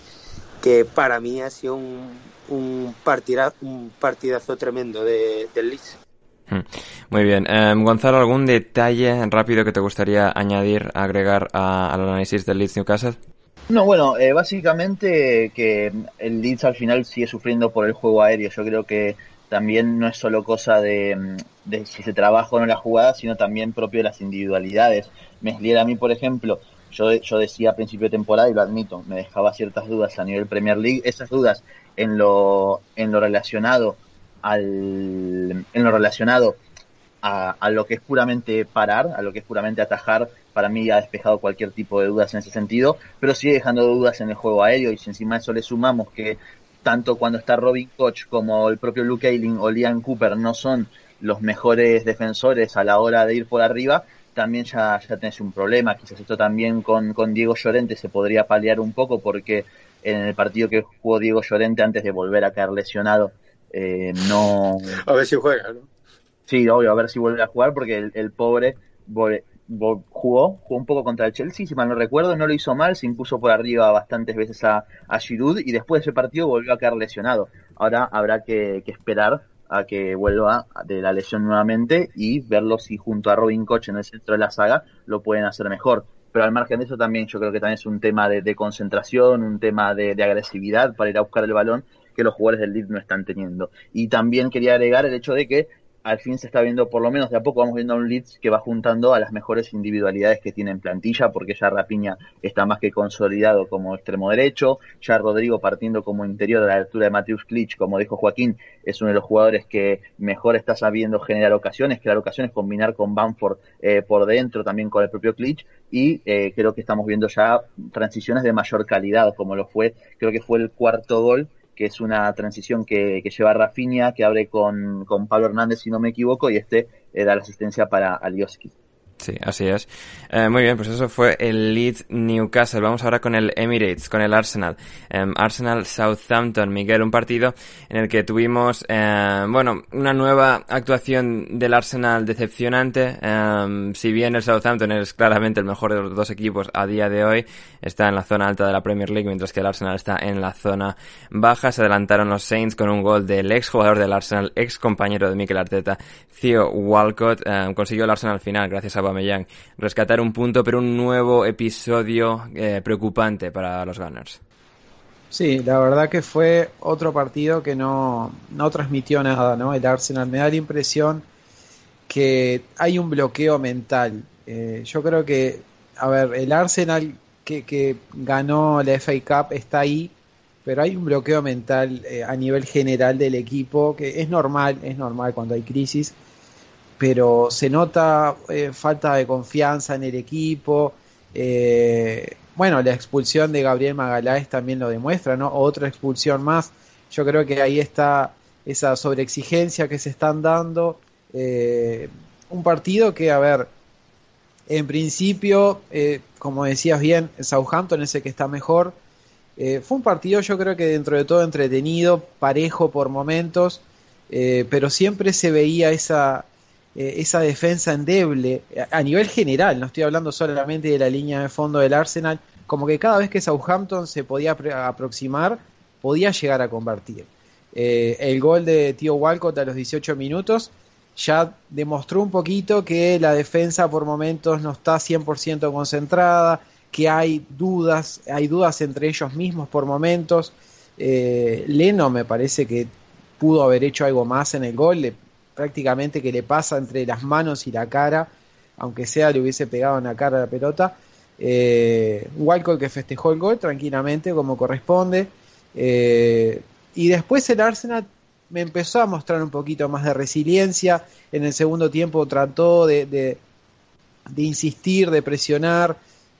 que para mí ha sido un, un, partidazo, un partidazo tremendo de, del Leeds. Hmm. Muy bien. Em, Gonzalo, ¿algún detalle rápido que te gustaría añadir, agregar al análisis del Leeds Newcastle? No, bueno, eh, básicamente que el Leeds al final sigue sufriendo por el juego aéreo. Yo creo que también no es solo cosa de, de si se trabaja o no la jugada, sino también propio de las individualidades. Meslier a mí, por ejemplo, yo, yo decía a principio de temporada, y lo admito, me dejaba ciertas dudas a nivel Premier League, esas dudas en lo, en lo relacionado al, en lo relacionado a, lo que es puramente parar, a lo que es puramente atajar, para mí ha despejado cualquier tipo de dudas en ese sentido, pero sigue dejando dudas en el juego aéreo y si encima de eso le sumamos que tanto cuando está Robin Koch como el propio Luke Ayling o Liam Cooper no son los mejores defensores a la hora de ir por arriba, también ya, ya tenés un problema. Quizás esto también con, con Diego Llorente se podría paliar un poco porque en el partido que jugó Diego Llorente antes de volver a caer lesionado, eh, no... A ver si juega, ¿no? Sí, obvio, a ver si vuelve a jugar porque el, el pobre jugó, jugó un poco contra el Chelsea, si mal no recuerdo, no lo hizo mal, se impuso por arriba bastantes veces a, a Giroud y después de ese partido volvió a caer lesionado. Ahora habrá que, que esperar a que vuelva de la lesión nuevamente y verlo si junto a Robin Koch en el centro de la saga lo pueden hacer mejor. Pero al margen de eso también yo creo que también es un tema de, concentración, un tema de, de, agresividad para ir a buscar el balón que los jugadores del Leeds no están teniendo. Y también quería agregar el hecho de que al fin se está viendo, por lo menos de a poco, vamos viendo a un Leeds que va juntando a las mejores individualidades que tiene en plantilla, porque ya Rapiña está más que consolidado como extremo derecho, ya Rodrigo partiendo como interior a la altura de Mateus Klitsch, como dijo Joaquín, es uno de los jugadores que mejor está sabiendo generar ocasiones, crear ocasiones, combinar con Bamford eh, por dentro, también con el propio Klitsch, y eh, creo que estamos viendo ya transiciones de mayor calidad, como lo fue, creo que fue el cuarto gol que es una transición que, que lleva Rafinha, que abre con, con, Pablo Hernández, si no me equivoco, y este eh, da la asistencia para Alioski. Sí, así es. Eh, muy bien, pues eso fue el Leeds Newcastle. Vamos ahora con el Emirates, con el Arsenal. Eh, Arsenal Southampton, Miguel, un partido en el que tuvimos, eh, bueno, una nueva actuación del Arsenal decepcionante. Em, si bien el Southampton es claramente el mejor de los dos equipos a día de hoy, está en la zona alta de la Premier League, mientras que el Arsenal está en la zona baja. Se adelantaron los Saints con un gol del ex jugador del Arsenal, ex compañero de Mikel Arteta, Theo Walcott. Em, consiguió el Arsenal al final gracias a Aubameyang rescatar un punto, pero un nuevo episodio eh, preocupante para los Gunners. Sí, la verdad que fue otro partido que no, no transmitió nada, ¿no? El Arsenal me da la impresión que hay un bloqueo mental. Eh, yo creo que, a ver, el Arsenal que, que, ganó la FA Cup está ahí, pero hay un bloqueo mental eh, a nivel general del equipo que es normal, es normal cuando hay crisis pero se nota eh, falta de confianza en el equipo. Eh, bueno, la expulsión de Gabriel Magaláes también lo demuestra, ¿no? Otra expulsión más. Yo creo que ahí está esa sobreexigencia que se están dando. Eh, un partido que, a ver, en principio, como decías bien, Southampton es el que está mejor. Fue un partido, yo creo que dentro de todo entretenido, parejo por momentos, pero siempre se veía esa, esa defensa endeble a nivel general, no estoy hablando solamente de la línea de fondo del Arsenal, como que cada vez que Southampton se podía aproximar, podía llegar a convertir. Eh, el gol de Tío Walcott a los 18 minutos ya demostró un poquito que la defensa por momentos no está 100% concentrada, que hay dudas, hay dudas entre ellos mismos por momentos. Eh, Leno me parece que pudo haber hecho algo más en el gol, prácticamente que le pasa entre las manos y la cara, aunque sea le hubiese pegado en la cara la pelota. Eh, Walcott que festejó el gol tranquilamente como corresponde. Eh, y después el Arsenal me empezó a mostrar un poquito más de resiliencia. En el segundo tiempo trató de, de, insistir, de presionar.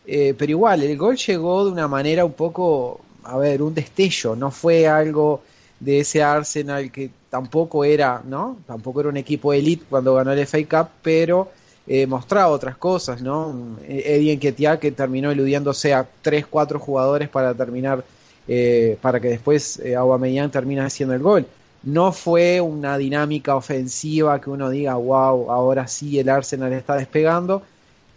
Eh, pero igual, el gol llegó de una manera un poco, a ver, un destello. No fue algo de ese Arsenal que tampoco era, ¿no? Tampoco era un equipo elite cuando ganó el FA Cup, pero eh, mostraba otras cosas, ¿no? Eddie Enquetia que terminó eludiéndose a 3, 4 jugadores para terminar, eh, para que después eh, Aubameyang termine haciendo el gol. No fue una dinámica ofensiva que uno diga, wow, ahora sí el Arsenal está despegando,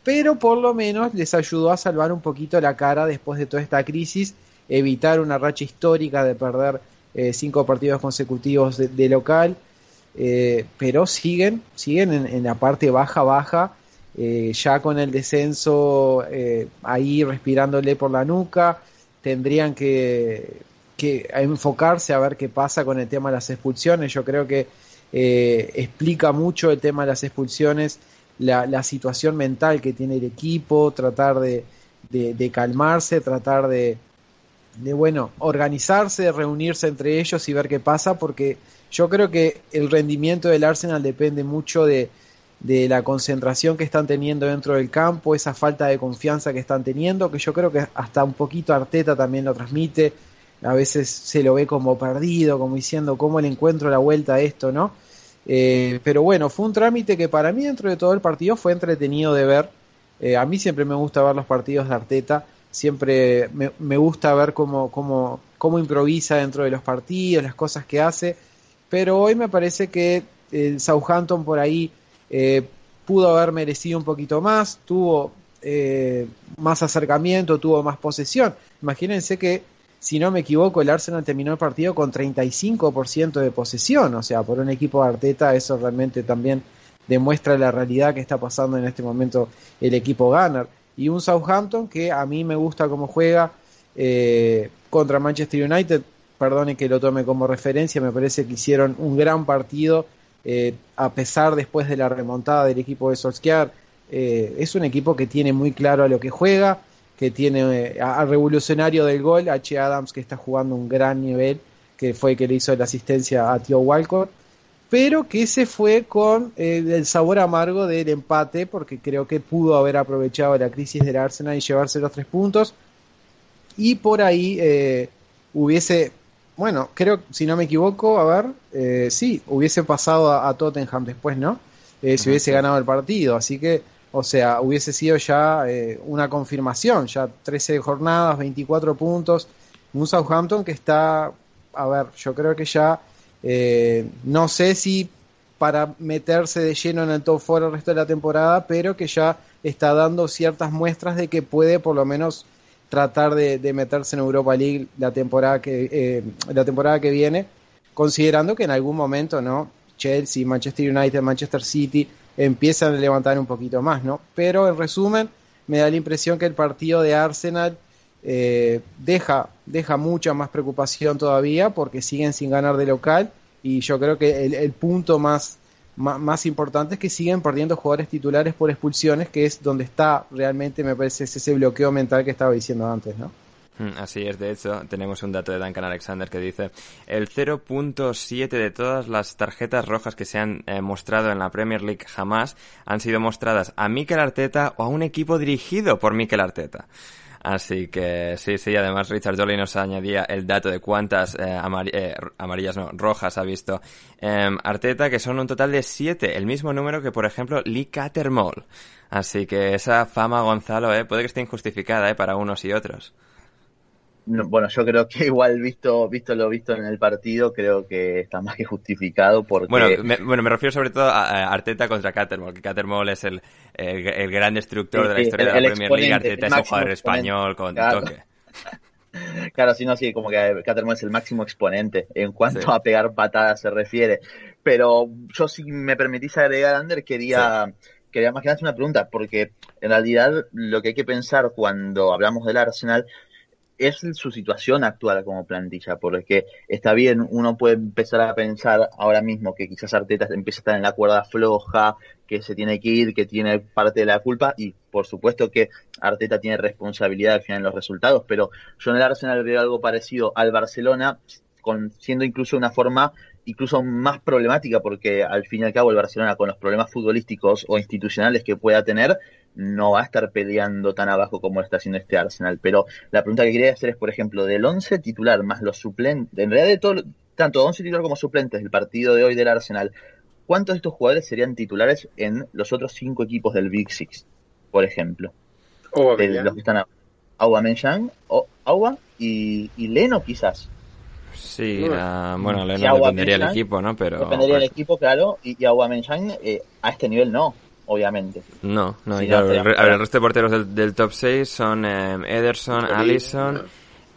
pero por lo menos les ayudó a salvar un poquito la cara después de toda esta crisis, evitar una racha histórica de perder eh, cinco partidos consecutivos de, local, eh, pero siguen, siguen en, la parte baja, baja, eh, ya con el descenso ahí respirándole por la nuca, tendrían que, que enfocarse a ver qué pasa con el tema de las expulsiones, yo creo que eh, explica mucho el tema de las expulsiones, la, la, situación mental que tiene el equipo, tratar de, de calmarse, tratar de, de, bueno, organizarse, reunirse entre ellos y ver qué pasa, porque yo creo que el rendimiento del Arsenal depende mucho de, de la concentración que están teniendo dentro del campo, esa falta de confianza que están teniendo, que yo creo que hasta un poquito Arteta también lo transmite, a veces se lo ve como perdido, como diciendo cómo le encuentro la vuelta a esto, ¿no? Eh, pero bueno, fue un trámite que para mí dentro de todo el partido fue entretenido de ver. Eh, a mí siempre me gusta ver los partidos de Arteta, siempre me, gusta ver cómo, cómo, cómo improvisa dentro de los partidos, las cosas que hace, pero hoy me parece que el Southampton por ahí eh, pudo haber merecido un poquito más, tuvo eh, más acercamiento, tuvo más posesión. Imagínense que, si no me equivoco, el Arsenal terminó el partido con 35% de posesión, o sea, por un equipo de Arteta eso realmente también demuestra la realidad que está pasando en este momento el equipo Gunner. Y un Southampton que a mí me gusta cómo juega eh, contra Manchester United, perdone que lo tome como referencia, me parece que hicieron un gran partido eh, a pesar después de la remontada del equipo de Solskjaer, eh, es un equipo que tiene muy claro a lo que juega, que tiene al revolucionario del gol, H. Adams, que está jugando un gran nivel, que fue el que le hizo la asistencia a Tío Walcott, pero que se fue con el sabor amargo del empate, porque creo que pudo haber aprovechado la crisis del Arsenal y llevarse los tres puntos, y por ahí hubiese bueno, creo, si no me equivoco, a ver, eh, sí, hubiese pasado a, a Tottenham después, ¿no? Eh, si hubiese ganado el partido, así que, o sea, hubiese sido ya eh, una confirmación, ya 13 jornadas, 24 puntos, un Southampton que está, a ver, yo creo que ya, eh, no sé si para meterse de lleno en el top 4 el resto de la temporada, pero que ya está dando ciertas muestras de que puede por lo menos tratar de, meterse en Europa League la temporada que eh, la temporada que viene considerando que en algún momento no Chelsea Manchester United Manchester City empiezan a levantar un poquito más no pero en resumen me da la impresión que el partido de Arsenal eh, deja deja mucha más preocupación todavía porque siguen sin ganar de local y yo creo que el, punto más más importante es que siguen perdiendo jugadores titulares por expulsiones, que es donde está realmente, me parece, ese bloqueo mental que estaba diciendo antes, ¿no? Así es, de hecho, tenemos un dato de Duncan Alexander que dice el 0.7 de todas las tarjetas rojas que se han eh, mostrado en la Premier League jamás han sido mostradas a Mikel Arteta o a un equipo dirigido por Mikel Arteta. Así que sí, sí, además Richard Jolly nos añadía el dato de cuántas eh, eh, amarillas, no, rojas ha visto eh, Arteta, que son un total de siete, el mismo número que, por ejemplo, Lee Cattermole. Así que esa fama, Gonzalo, eh, puede que esté injustificada eh, para unos y otros. No, bueno, yo creo que igual visto visto lo visto en el partido, creo que está más que justificado porque... Bueno, me, bueno, me refiero sobre todo a, Arteta contra Catermole, que Catermole es el, el, el gran destructor sí, de la historia el, de la Premier League, Arteta es un jugador español con claro. toque. Claro, sí, no, sí, como que Catermole es el máximo exponente en cuanto sí. a pegar patadas se refiere. Pero yo si me permitís agregar, Ander, quería... Sí quería más que nada una pregunta, porque en realidad lo que hay que pensar cuando hablamos del Arsenal es su situación actual como plantilla, porque está bien, uno puede empezar a pensar ahora mismo que quizás Arteta empieza a estar en la cuerda floja, que se tiene que ir, que tiene parte de la culpa, y por supuesto que Arteta tiene responsabilidad al final en los resultados, pero yo en el Arsenal veo algo parecido al Barcelona, con, siendo incluso una forma incluso más problemática, porque al fin y al cabo el Barcelona con los problemas futbolísticos o institucionales que pueda tener, no va a estar peleando tan abajo como está haciendo este Arsenal. Pero la pregunta que quería hacer es, por ejemplo, del 11 titular más los suplentes, en realidad de todo, tanto 11 titular como suplentes del partido de hoy del Arsenal, ¿cuántos de estos jugadores serían titulares en los otros cinco equipos del Big Six, por ejemplo? Oh, de los que están Aubameyang, Aua y, y Leno quizás. Sí, uh, bueno, Leno dependería del equipo, ¿no? Pero dependería del equipo, claro, y, y Aubameyang eh, a este nivel no, obviamente. No, no, sí, claro, no, el, a ver, el resto de porteros del, del top 6 son eh, Ederson, Lloris, Allison, no.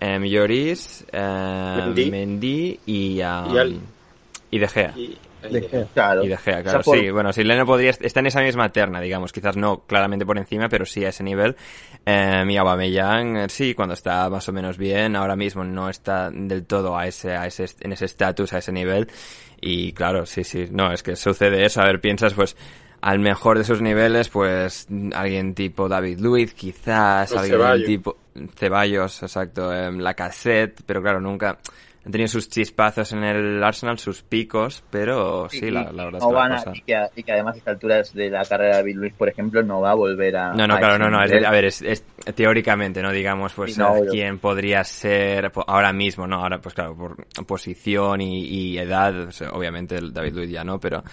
eh, Lloris, eh, Mendy. Mendy, y, um, y, al... y, De Gea. Y, De Gea. Claro. Y De Gea, O sea, claro. por- Sí, bueno, si Leno podría está en esa misma terna, digamos, quizás no claramente por encima, pero sí a ese nivel. Eh, y Aubameyang, eh, sí, cuando está más o menos bien, ahora mismo no está del todo a ese, a ese, en ese estatus, a ese nivel. Y claro, sí, sí, no, es que sucede eso. A ver, piensas, pues, al mejor de sus niveles, pues, alguien tipo David Luiz, quizás, O alguien Ceballos. tipo Ceballos, exacto, eh, la cassette, pero claro, nunca han tenido sus chispazos en el Arsenal, sus picos, pero sí, la, la verdad es no que la van a- y, que, y que además a esta altura de la carrera de Bill Luis, por ejemplo, no va a volver a. No, no, a claro, no, no. es- a ver, es, es teóricamente, no digamos, pues, no, quién podría ser po- ahora mismo, ¿no? Ahora, pues claro, por posición y, y edad, o sea, obviamente el David Luiz ya no, pero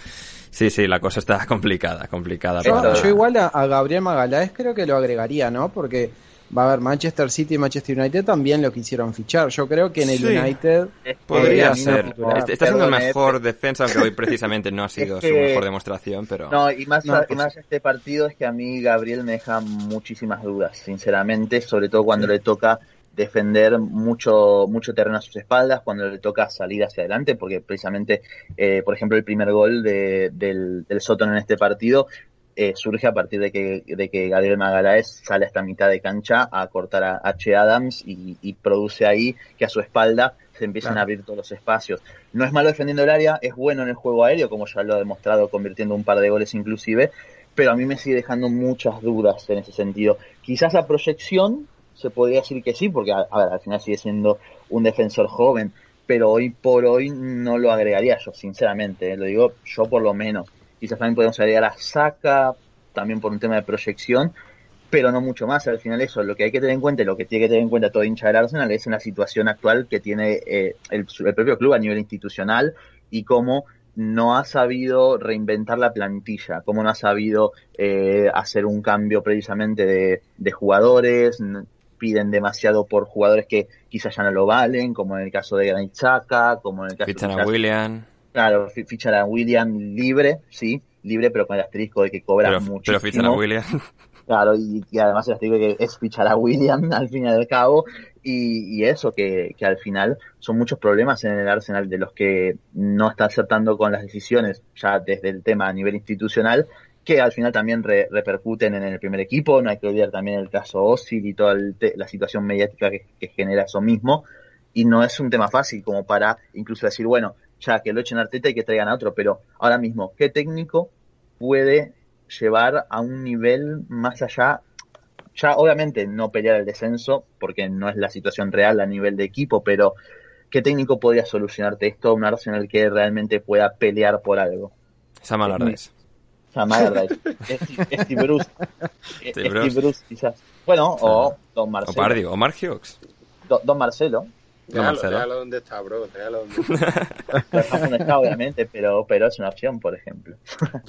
sí, sí, la cosa está complicada, complicada. Yo, para- yo igual a, a Gabriel Magaláes creo que lo agregaría, ¿no? Porque va a haber Manchester City y Manchester United también lo quisieron fichar. Yo creo que en el Sí. United Podría ser. titular. Está, está siendo el mejor defensa, aunque hoy precisamente no ha sido que- su mejor demostración, pero... No, y más, No, a- y pues- más este partido es que a mí Gabriel me deja muchísimas dudas, sinceramente, sobre todo cuando le toca defender mucho mucho terreno a sus espaldas, cuando le toca salir hacia adelante, porque precisamente, eh, por ejemplo, el primer gol de- del, del Soton en este partido eh, surge a partir de que, de que Gabriel Magaláes sale hasta mitad de cancha a cortar a H. Adams y, y produce ahí que a su espalda se empiezan Claro. a abrir todos los espacios. No es malo defendiendo el área, es bueno en el juego aéreo, como ya lo ha demostrado convirtiendo un par de goles inclusive, pero a mí me sigue dejando muchas dudas en ese sentido. Quizás a proyección se podría decir que sí, porque a, a ver, al final sigue siendo un defensor joven, pero hoy por hoy no lo agregaría yo, sinceramente, eh, lo digo yo por lo menos. Quizás también podemos agregar a Saka, también por un tema de proyección, pero no mucho más. Al final eso, lo que hay que tener en cuenta, y lo que tiene que tener en cuenta todo hincha del Arsenal es en la situación actual que tiene eh, el, el propio club a nivel institucional y cómo no ha sabido reinventar la plantilla, cómo no ha sabido eh, hacer un cambio precisamente de, de jugadores, piden demasiado por jugadores que quizás ya no lo valen, como en el caso de Granit Xhaka, como en el caso a quizás- William, Claro, fi- fichan a William libre, sí, libre, pero con el asterisco de que cobra pero, muchísimo. pero fichan a William. Claro, y, y además el asterisco de que es fichar a William al fin y al cabo, y, y eso, que, que al final son muchos problemas en el Arsenal de los que no está acertando con las decisiones, ya desde el tema a nivel institucional, que al final también re- repercuten en el primer equipo, no hay que olvidar también el caso Osil y toda el la situación mediática que, que genera eso mismo, y no es un tema fácil como para incluso decir, bueno, ya que lo echen a Arteta y que traigan a otro, pero ahora mismo, ¿qué técnico puede llevar a un nivel más allá? Ya obviamente no pelear el descenso, porque no es la situación real a nivel de equipo, pero ¿qué técnico podría solucionarte esto? Un Arsenal que realmente pueda pelear por algo. Sam Allardyce. Sam Allardyce, Steve Bruce, Steve Bruce. Quizás. Bueno, o Don O Marcelo. O Mark Hughes. Do- Don Marcelo. No, Déjalo, déjalo donde está, bro. Déjalo donde está. No está obviamente, pero, pero es una opción, por ejemplo.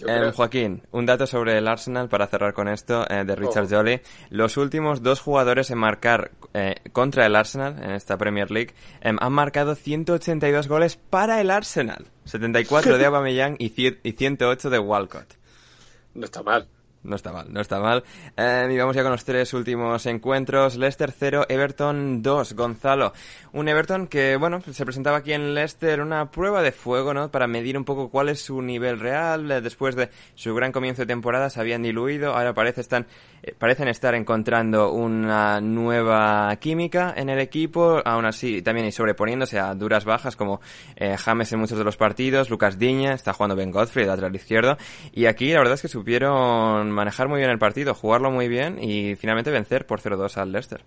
Eh, Joaquín, un dato sobre el Arsenal para cerrar con esto eh, de Richard Oh. Jolly. Los últimos dos jugadores en marcar eh, contra el Arsenal en esta Premier League em, han marcado 182 goles para el Arsenal. 74 de Aubameyang y, y 108 de Walcott. No está mal. No está mal, no está mal. Eh, y vamos ya con los tres últimos encuentros. Leicester 0, Everton 2. Gonzalo, un Everton que, bueno, se presentaba aquí en Leicester una prueba de fuego, ¿no? Para medir un poco cuál es su nivel real. Eh, Después de su gran comienzo de temporada se habían diluido. Ahora parece están, eh, parecen estar encontrando una nueva química en el equipo. Aún así, también y sobreponiéndose a duras bajas como eh, James en muchos de los partidos. Lucas Diña, está jugando Ben Godfrey, de lateral izquierdo. Y aquí la verdad es que supieron manejar muy bien el partido, jugarlo muy bien y finalmente vencer por 0-2 al Leicester.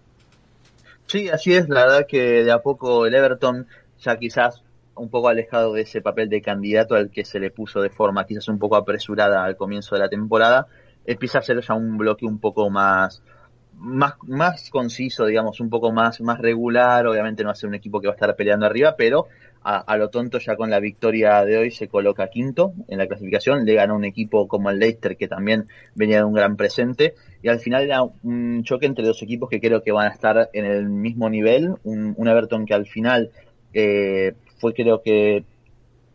Sí, así es. La verdad que de a poco el Everton, ya quizás un poco alejado de ese papel de candidato al que se le puso de forma quizás un poco apresurada al comienzo de la temporada, empieza a ser ya un bloque un poco más más, más conciso, digamos, un poco más, más regular. Obviamente no va a ser un equipo que va a estar peleando arriba, pero a, lo tonto ya con la victoria de hoy se coloca quinto en la clasificación. Le gana un equipo como el Leicester que también venía de un gran presente. Y al final era un choque entre dos equipos que creo que van a estar en el mismo nivel. Un, un Everton que al final eh, fue creo que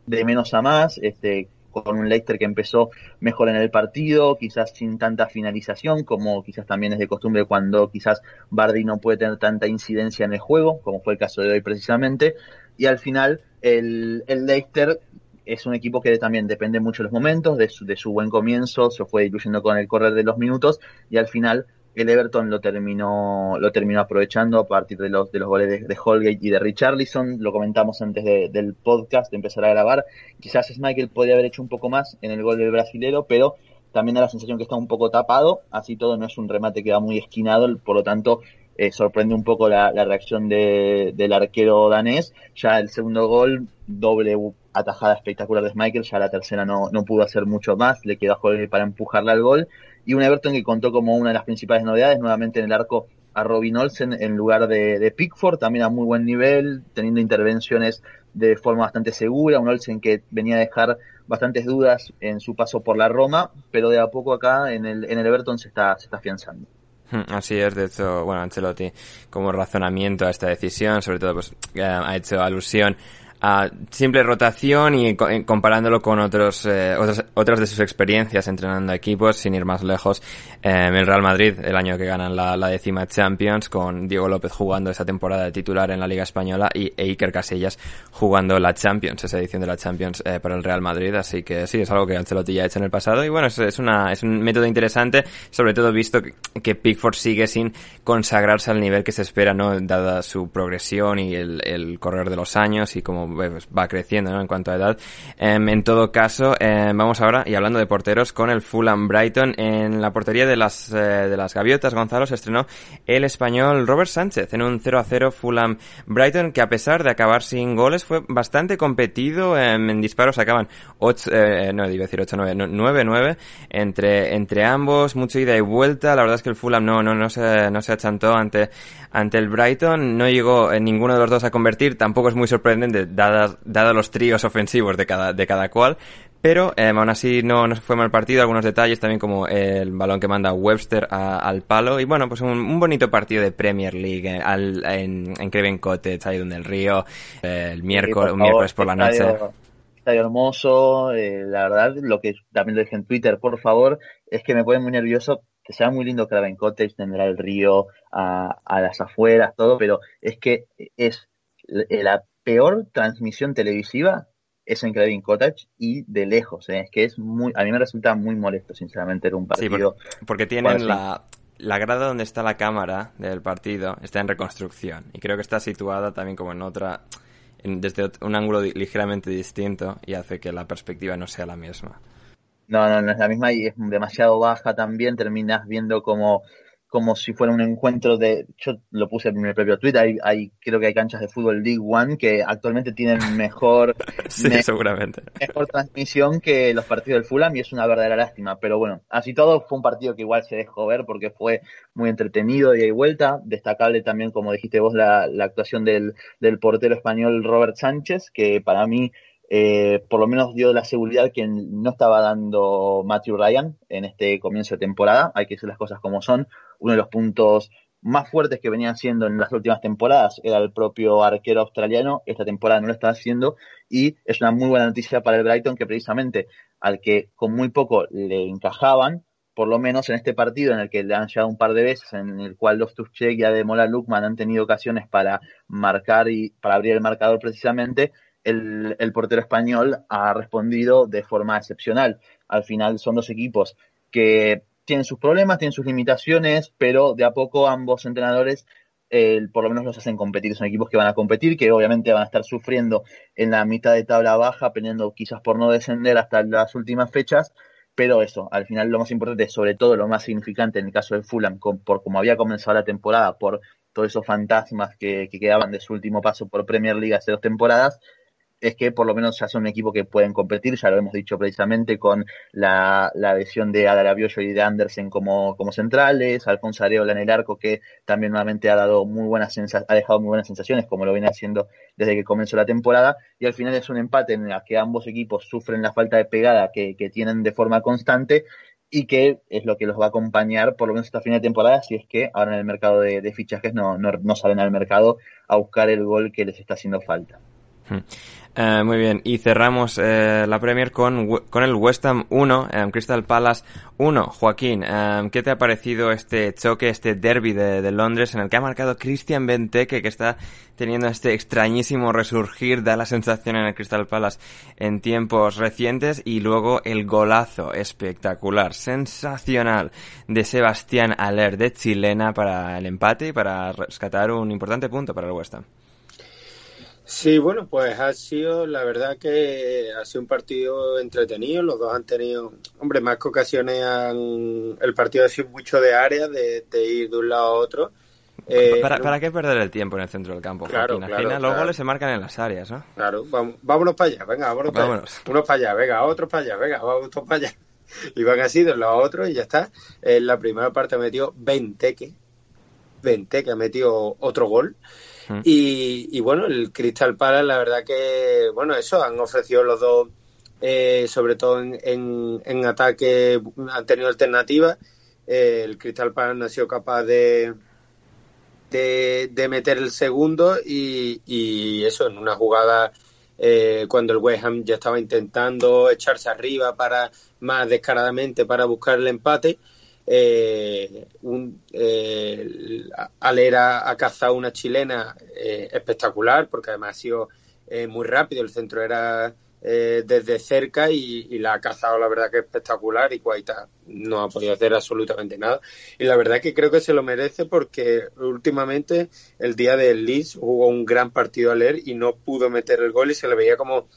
de menos a más, este, con un Leicester que empezó mejor en el partido, quizás sin tanta finalización, como quizás también es de costumbre cuando quizás Bardi no puede tener tanta incidencia en el juego, como fue el caso de hoy precisamente, y al final el, el Leicester es un equipo que también depende mucho de los momentos, de su, de su buen comienzo, se fue diluyendo con el correr de los minutos y al final el Everton lo terminó, lo terminó aprovechando a partir de los, de los goles de, Holgate y de Richarlison. Lo comentamos antes del podcast, de empezar a grabar. Quizás Michael podría haber hecho un poco más en el gol del brasilero, pero también da la sensación que está un poco tapado. Así todo no es un remate que va muy esquinado, por lo tanto eh, sorprende un poco la, reacción del arquero danés. Ya el segundo gol, doble atajada espectacular de Michael, ya la tercera no, no pudo hacer mucho más, le quedó a Holgate para empujarla al gol y un Everton que contó como una de las principales novedades, nuevamente en el arco a Robin Olsen en lugar de, Pickford, también a muy buen nivel, teniendo intervenciones de forma bastante segura, un Olsen que venía a dejar bastantes dudas en su paso por la Roma, pero de a poco acá en el, en el Everton se está, se está afianzando. Así es, de hecho, bueno, Ancelotti como razonamiento a esta decisión, sobre todo pues ha hecho alusión a simple rotación y comparándolo con otros, eh, otras, otras de sus experiencias entrenando equipos, sin ir más lejos, eh, el Real Madrid, el año que ganan la, la, décima Champions, con Diego López jugando esa temporada de titular en la Liga Española y Iker Casillas jugando la Champions, esa edición de la Champions eh, para el Real Madrid, así que sí, es algo que Ancelotti ya ha hecho en el pasado y bueno, es, una, es un método interesante, sobre todo visto que, Pickford sigue sin consagrarse al nivel que se espera, ¿no? Dada su progresión y el, el correr de los años y como pues, va creciendo ¿no? en cuanto a edad. Em, en todo caso, em, vamos ahora, y hablando de porteros, con el Fulham Brighton. En la portería de las, eh, de las gaviotas, Gonzalo, se estrenó el español Robert Sánchez en un 0 a 0 Fulham Brighton, que a pesar de acabar sin goles, fue bastante competido. Em, en disparos acaban 8, eh, no, iba decir 8, 9, 9, 9 entre, entre ambos, mucha ida y vuelta. La verdad es que el Fulham no, no, no se, no se achantó ante, ante el Brighton, no llegó en ninguno de los dos a convertir, tampoco es muy sorprendente, dadas, dados los tríos ofensivos de cada, de cada cual, pero eh, aún así no, no fue mal partido, algunos detalles también como el balón que manda Webster al palo y bueno, pues un, bonito partido de Premier League eh, al, en, en Craven Cottage, ahí donde el río, eh, el miércoles, miércoles por la noche. Estadio hermoso, la verdad, lo que también lo dije en Twitter, por favor, es que me pone muy nervioso que sea muy lindo Craven Cottage, tendrá el río a, a las afueras, todo, pero es que es la peor transmisión televisiva es en Craven Cottage y de lejos, ¿eh? es que es muy, a mí me resulta muy molesto, sinceramente, era un partido. Sí, porque, tienen la, la grada donde está la cámara del partido está en reconstrucción y creo que está situada también como en otra, desde un ángulo ligeramente distinto y hace que la perspectiva no sea la misma. No, no, no es la misma y es demasiado baja también. Terminas viendo como como si fuera un encuentro de, yo lo puse en mi propio tweet, hay, hay, creo que hay canchas de fútbol League One que actualmente tienen mejor, sí, seguramente. mejor transmisión que los partidos del Fulham y es una verdadera lástima, pero bueno, así todo fue un partido que igual se dejó ver porque fue muy entretenido y hay vuelta, destacable también como dijiste vos la, la actuación del, del portero español Robert Sánchez, que para mí eh, por lo menos dio la seguridad que no estaba dando Matthew Ryan en este comienzo de temporada. Hay que decir las cosas como son. Uno de los puntos más fuertes que venían siendo en las últimas temporadas era el propio arquero australiano. Esta temporada no lo está haciendo y es una muy buena noticia para el Brighton que precisamente al que con muy poco le encajaban, por lo menos en este partido en el que le han llegado un par de veces, en el cual los Tuchek y Ademola Lukman han tenido ocasiones para marcar y para abrir el marcador precisamente, el, portero español ha respondido de forma excepcional. Al final son dos equipos que tienen sus problemas, tienen sus limitaciones, pero de a poco ambos entrenadores por lo menos los hacen competir. Son equipos que van a competir, que obviamente van a estar sufriendo en la mitad de tabla baja, peleando quizás por no descender hasta las últimas fechas, pero eso, al final lo más importante, sobre todo lo más significante en el caso del Fulham, por como había comenzado la temporada, por todos esos fantasmas que, que quedaban de su último paso por Premier League hace dos temporadas, es que por lo menos ya son un equipo que pueden competir, ya lo hemos dicho precisamente con la, la adhesión de Adarabiollo y de Andersen como, como centrales, Alfonso Areola en el arco que también nuevamente ha dado muy buenas ha dejado muy buenas sensaciones como lo viene haciendo desde que comenzó la temporada y al final es un empate en el que ambos equipos sufren la falta de pegada que, que tienen de forma constante y que es lo que los va a acompañar por lo menos hasta fin de temporada si es que ahora en el mercado de, de fichajes no, no, no salen al mercado a buscar el gol que les está haciendo falta. Eh, muy bien, y cerramos eh, la Premier con, con el West Ham 1, eh, Crystal Palace 1. Joaquín, ¿qué te ha parecido este choque, este derby de, de, Londres en el que ha marcado Christian Benteke, que está teniendo este extrañísimo resurgir, da la sensación en el Crystal Palace en tiempos recientes, y luego el golazo espectacular, sensacional de Sebastián Aller de Chilena para el empate y para rescatar un importante punto para el West Ham. Sí, bueno, pues ha sido, la verdad que ha sido un partido entretenido, los dos han tenido, hombre, más que ocasiones, han, el partido ha sido mucho de área, de, ir de un lado a otro. Eh, ¿Para, ¿Para, qué perder el tiempo en el centro del campo? Claro, claro, los goles se marcan en las áreas, ¿no? Claro, vamos, vámonos para allá, venga, vámonos, para allá. Unos para allá, venga, otros para allá, venga, vamos todos para allá. Y van así de un lado a otro y ya está. En la primera parte ha metido 20 que, 20 que ha metido otro gol. Y, bueno, el Crystal Palace, la verdad que, bueno, eso, han ofrecido los dos, eh, sobre todo en, en, ataque, han tenido alternativas. Eh, el Crystal Palace no ha sido capaz de, de, meter el segundo y, y, eso, en una jugada eh, cuando el West Ham ya estaba intentando echarse arriba para más descaradamente para buscar el empate eh, un, eh, Alera ha cazado una chilena eh, espectacular porque además ha sido eh, muy rápido, el centro era desde cerca y, la ha cazado la verdad que espectacular y Guaita no ha podido hacer absolutamente nada. Y la verdad que creo que se lo merece porque últimamente el día del Leeds jugó un gran partido a leer y no pudo meter el gol y se le veía como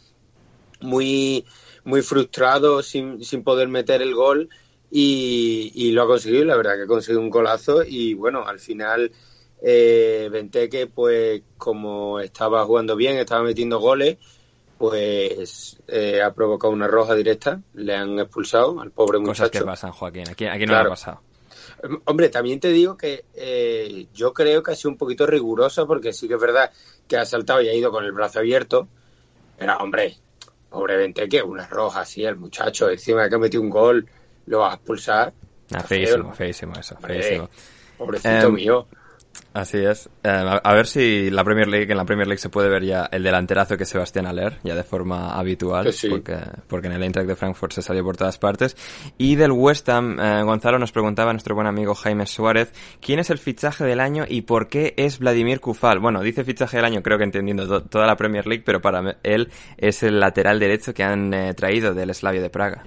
muy muy frustrado sin, sin poder meter el gol y, lo ha conseguido, la verdad que ha conseguido un golazo y bueno, al final eh, Benteke pues como estaba jugando bien, estaba metiendo goles, pues eh, ha provocado una roja directa, le han expulsado al pobre muchacho. Cosas que pasan, Joaquín, aquí, aquí no ha pasado. Hombre, también te digo que eh, yo creo que ha sido un poquito rigurosa porque sí que es verdad que ha saltado y ha ido con el brazo abierto, pero hombre, pobre Benteke, una roja así, el muchacho, encima que ha metido un gol lo vas a expulsar. Ah, feísimo, feísimo eso, feísimo. Pobrecito em, mío. Así es. Em, a, ver si la Premier League, en la Premier League se puede ver ya el delanterazo que Sebastián Aller, ya de forma habitual, porque, porque en el Eintracht de Frankfurt se salió por todas partes. Y del West Ham, eh, Gonzalo nos preguntaba nuestro buen amigo Jaime Suárez, ¿quién es el fichaje del año y por qué es Vladimir Kufal? Bueno, dice fichaje del año, creo que entendiendo toda la Premier League, pero para él es el lateral derecho que han eh, traído del Slavia de Praga.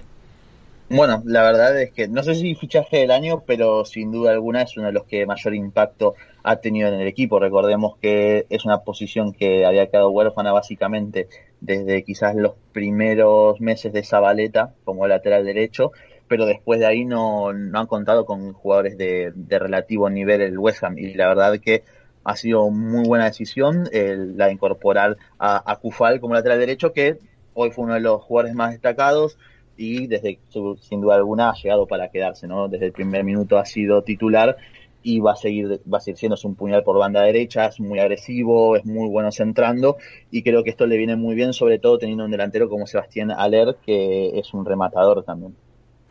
Bueno, la verdad es que no sé si fichaje del año, pero sin duda alguna es uno de los que mayor impacto ha tenido en el equipo. Recordemos que es una posición que había quedado huérfana básicamente desde quizás los primeros meses de Zabaleta como lateral derecho, pero después de ahí no, no han contado con jugadores de, relativo nivel el West Ham y la verdad que ha sido muy buena decisión la de incorporar a, a Kufal como lateral derecho que hoy fue uno de los jugadores más destacados y desde sin duda alguna ha llegado para quedarse, ¿no? Desde el primer minuto ha sido titular y va a seguir va a seguir siendo un puñal por banda derecha, es muy agresivo, es muy bueno centrando y creo que esto le viene muy bien, sobre todo teniendo un delantero como Sebastián Aller, que es un rematador también.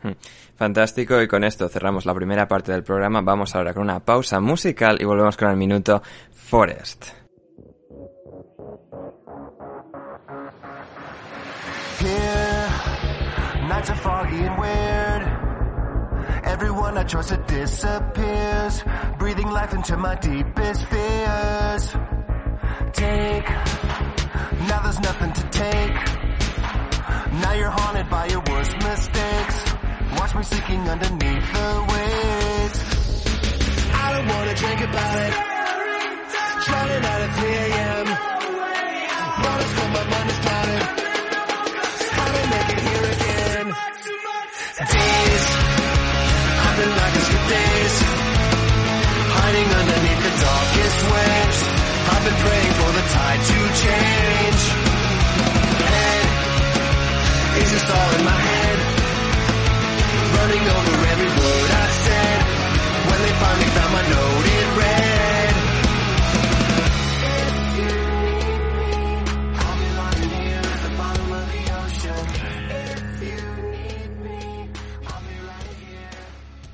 Hmm. Fantástico y con esto cerramos la primera parte del programa. Vamos ahora con una pausa musical y volvemos con el minuto Forest. Nights are foggy and weird. Everyone I trust it disappears. Breathing life into my deepest fears. Take. Now there's nothing to take. Now you're haunted by your worst mistakes. Watch me sinking underneath the waves. I don't wanna drink about it. Drowning out at 3 a.m. Promise when my mind is clouded. Been like this for days. Hiding underneath the darkest waves. I've been praying for the tide to change. And it's just all in my head. Running over every word I said. When they finally found my note in red.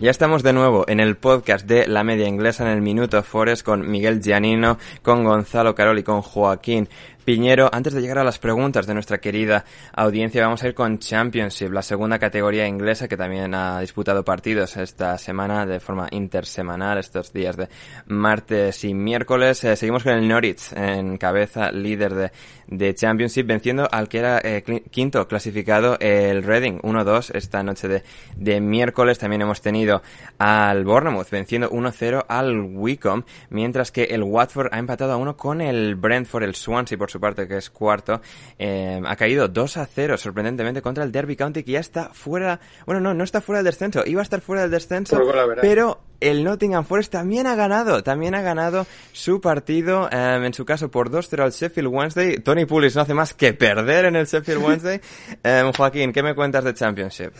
Ya estamos de nuevo en el podcast de La Media Inglesa en el Minuto Forest con Miguel Giannino, con Gonzalo Carol y con Joaquín Piñero. Antes de llegar a las preguntas de nuestra querida audiencia, vamos a ir con Championship, la segunda categoría inglesa que también ha disputado partidos esta semana de forma intersemanal, estos días de martes y miércoles. Eh, seguimos con el Norwich en cabeza, líder de, Championship, venciendo al que era eh, quinto clasificado, el Reading 1-2 esta noche de, de miércoles. También hemos tenido al Bournemouth venciendo 1-0 al Wycombe, mientras que el Watford ha empatado a uno con el Brentford, el Swansea por su parte, que es cuarto, eh, ha caído 2 a 0 sorprendentemente contra el Derby County, que ya está fuera, bueno, no, no está fuera del descenso, iba a estar fuera del descenso, pero el Nottingham Forest también ha ganado, también ha ganado su partido, eh, en su caso por 2-0 al Sheffield Wednesday. Tony Pulis no hace más que perder en el Sheffield Wednesday. Eh, Joaquín, ¿qué me cuentas de Championship?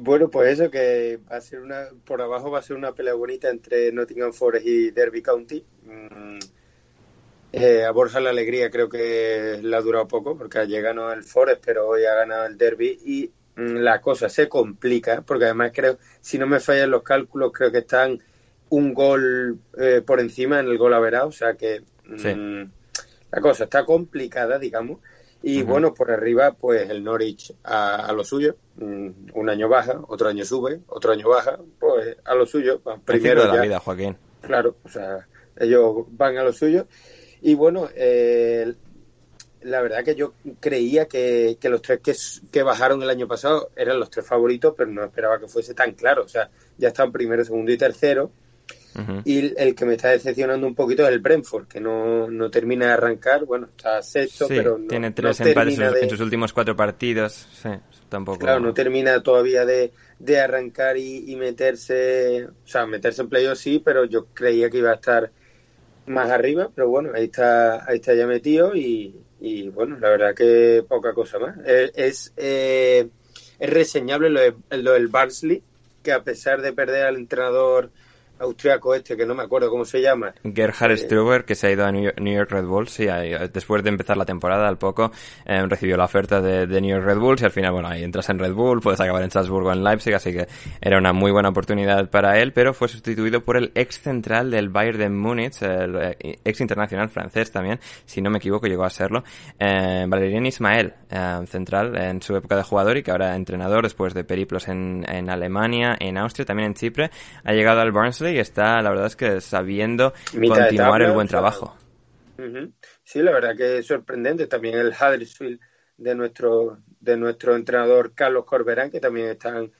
Bueno, pues eso, que va a ser una, por abajo va a ser una pelea bonita entre Nottingham Forest y Derby County. Mm, eh, a Borja la alegría creo que le ha durado poco, porque ayer ganó el Forest, pero hoy ha ganado el Derby y mm, la cosa se complica, porque además creo, si no me fallan los cálculos, creo que están un gol eh, por encima en el gol averado, o sea que mm, la cosa está complicada, digamos. Y bueno, por arriba, pues el Norwich a, lo suyo, mm, un año baja, otro año sube, otro año baja, pues a lo suyo. Primero de la vida, Joaquín. Claro, o sea, ellos van a lo suyo. Y bueno, eh, la verdad que yo creía que, los tres que, que, bajaron el año pasado eran los tres favoritos, pero no esperaba que fuese tan claro. O sea, ya están primero, segundo y tercero. Y el que me está decepcionando un poquito es el Brentford, que no, no termina de arrancar. Bueno, está sexto, pero no, tiene tres empates en sus últimos cuatro partidos. Sí, tampoco. Claro, no termina todavía de, de arrancar y, meterse, o sea, meterse en playoff sí, pero yo creía que iba a estar más arriba, pero bueno, ahí está, ahí está ya metido y, y bueno, la verdad que poca cosa más. Eh, es, eh, es reseñable lo, de, lo del Barnsley, que a pesar de perder al entrenador austriaco este, que no me acuerdo cómo se llama. Gerhard eh, Struber, que se ha ido a New York, Red Bulls, y después de empezar la temporada, al poco, eh, recibió la oferta de, New York Red Bulls, y al final, bueno, ahí entras en Red Bull, puedes acabar en Salzburgo, en Leipzig, así que era una muy buena oportunidad para él, pero fue sustituido por el ex central del Bayern de Múnich, el eh, ex internacional francés también, si no me equivoco, llegó a serlo, eh, Valerian Ismael, central en su época de jugador y que ahora entrenador después de periplos en, en Alemania, en Austria, también en Chipre, ha llegado al Barnsley y está, la verdad es que sabiendo continuar el buen trabajo. Sí, la verdad que es sorprendente. También el Huddersfield de nuestro, de nuestro entrenador Carlos Corberán, que también están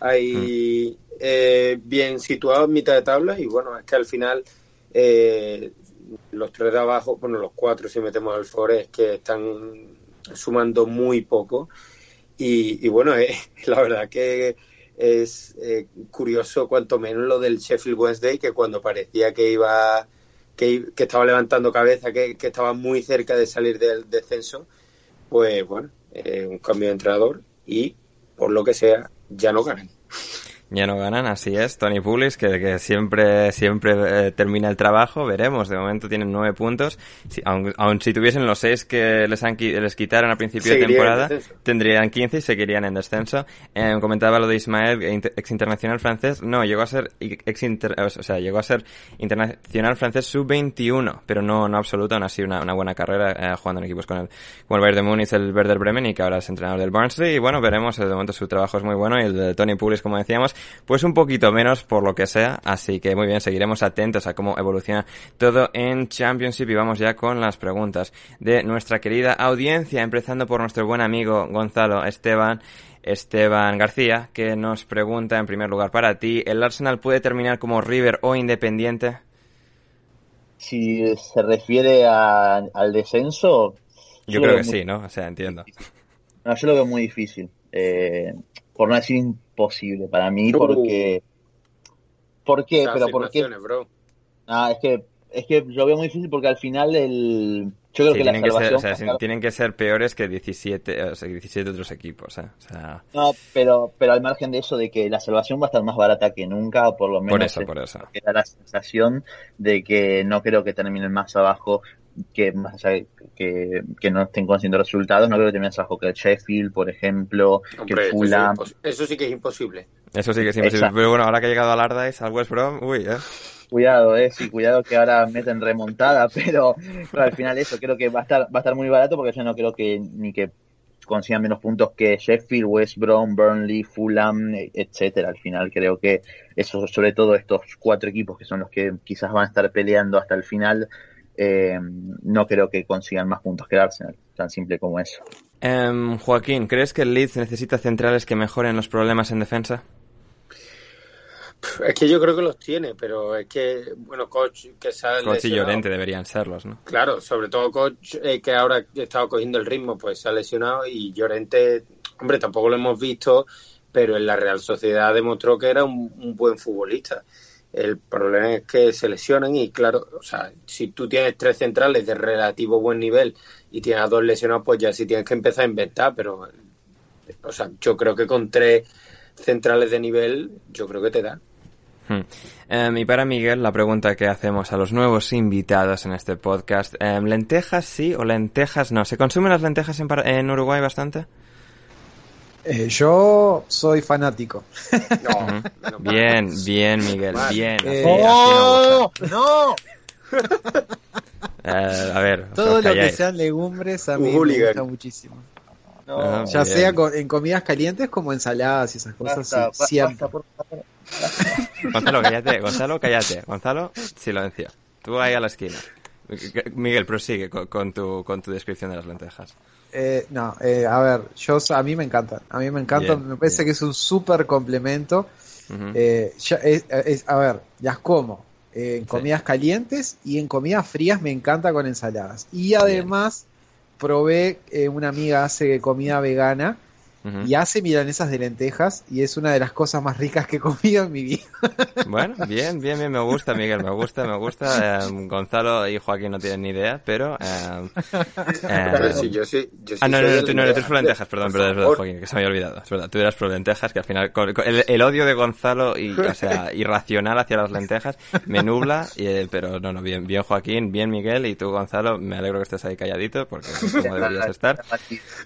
ahí mm. eh, bien situados en mitad de tabla. Y bueno, es que al final eh, los tres de abajo, bueno, los cuatro si metemos al Forest, que están sumando muy poco. Y, bueno, eh, la verdad que es eh, curioso cuanto menos lo del Sheffield Wednesday, que cuando parecía que iba que, estaba levantando cabeza, que, estaba muy cerca de salir del descenso, pues bueno, eh, un cambio de entrenador y por lo que sea, ya no ganan ya no ganan, así es. Tony Pulis, que, que siempre, siempre eh, termina el trabajo, veremos. De momento tienen nueve puntos. Si, aun, si tuviesen los seis que les, han, les quitaron al principio de temporada, tendrían 15 y seguirían en descenso. Eh, comentaba lo de Ismael, ex internacional francés. No, llegó a ser ex o sea, llegó a ser internacional francés sub-21, pero no, no absoluto, aún así una, una buena carrera eh, jugando en equipos con el, con el Bayern de Múnich, el Werder Bremen y que ahora es entrenador del Barnsley. Y bueno, veremos. De momento su trabajo es muy bueno y el de Tony Pulis, como decíamos, pues un poquito menos por lo que sea, así que muy bien, seguiremos atentos a cómo evoluciona todo en Championship y vamos ya con las preguntas de nuestra querida audiencia, empezando por nuestro buen amigo Gonzalo Esteban. Esteban García, que nos pregunta en primer lugar para ti, ¿el Arsenal puede terminar como River o Independiente? Si se refiere al descenso... Yo, creo que sí, ¿no? O sea, entiendo. No, yo lo veo muy difícil. Eh, por no decir imposible para mí, porque... ¿Por qué? Pero porque... Ah, es que, es que lo veo muy difícil porque al final el... Yo creo que tienen, la que ser, tienen que ser peores que 17, o sea, 17 otros equipos. ¿eh? O sea... No, pero, pero al margen de eso, de que la salvación va a estar más barata que nunca, o por lo menos. Por eso, por eso. Da la sensación de que no creo que terminen más abajo que más allá que, que no estén consiguiendo resultados, no creo que termine abajo que el Sheffield, por ejemplo, que el Fulham. Eso sí que es imposible. Eso sí que es imposible. Pero bueno, ahora que ha llegado al Allardyce, al West Brom, uy, ¿eh? Cuidado, eh, sí, cuidado que ahora meten remontada, pero, pero al final eso, creo que va a estar, va a estar muy barato porque yo no creo que ni que consigan menos puntos que Sheffield, West Brom, Burnley, Fulham, etcétera. Al final creo que eso, sobre todo estos cuatro equipos que son los que quizás van a estar peleando hasta el final, eh, no creo que consigan más puntos que Arsenal, tan simple como eso. Em, Joaquín, ¿crees que el Leeds necesita centrales que mejoren los problemas en defensa? Es que yo creo que los tiene, pero es que, bueno, Coach que sale. Coach y Llorente deberían serlos, ¿no? Claro, sobre todo Coach eh, que ahora ha estado cogiendo el ritmo, pues se ha lesionado y Llorente, hombre, tampoco lo hemos visto, pero en la Real Sociedad demostró que era un, un buen futbolista. El problema es que se lesionan y, claro, o sea, si tú tienes tres centrales de relativo buen nivel y tienes a dos lesionados, pues ya sí tienes que empezar a inventar, pero, o sea, yo creo que con tres centrales de nivel, yo creo que te da. Um, y para Miguel, la pregunta que hacemos a los nuevos invitados en este podcast, um, ¿lentejas sí o lentejas no? ¿Se consumen las lentejas en, en Uruguay bastante? Eh, yo soy fanático. No, bien, bien, Miguel, Vale. bien. Eh, así, ¡Oh! ¡No! Eh, a ver, Todo lo que sean legumbres a mí me gusta muchísimo. No, Ah, Ya bien. sea con- en comidas calientes como ensaladas y esas cosas. basta, sí, siempre. basta, por favor. Gonzalo, cállate, Gonzalo, cállate. Gonzalo, silencio. Tú ahí a la esquina. Miguel, prosigue con, con tu, con tu descripción de las lentejas. Eh, no, eh, a ver, yo a mí me encantan. A mí me encantan. Bien, me parece bien. que es un súper complemento. Eh, ya es- es- a ver, las como eh, en Sí. comidas calientes y en comidas frías me encanta con ensaladas. Y además probé, eh, una amiga hace comida vegana Ujú. y hace milanesas de lentejas y es una de las cosas más ricas que he comido en mi vida. Bueno, bien, bien, bien, me gusta, Miguel, me gusta, me gusta. Eh, Gonzalo y Joaquín no tienen ni idea, pero... eh, eh, yo sí, yo sí Ah, no, no, no, el tú no, eres lentejas, perdón, perdón, favor. Joaquín, que se me había olvidado. Es verdad, tú eras pro lentejas, que al final, con- con el, el odio de Gonzalo, y, o sea, irracional hacia las lentejas, me nubla, y, eh, pero no, no, bien, bien Joaquín, bien Miguel, y tú Gonzalo, me alegro que estés ahí calladito, porque es como deberías estar.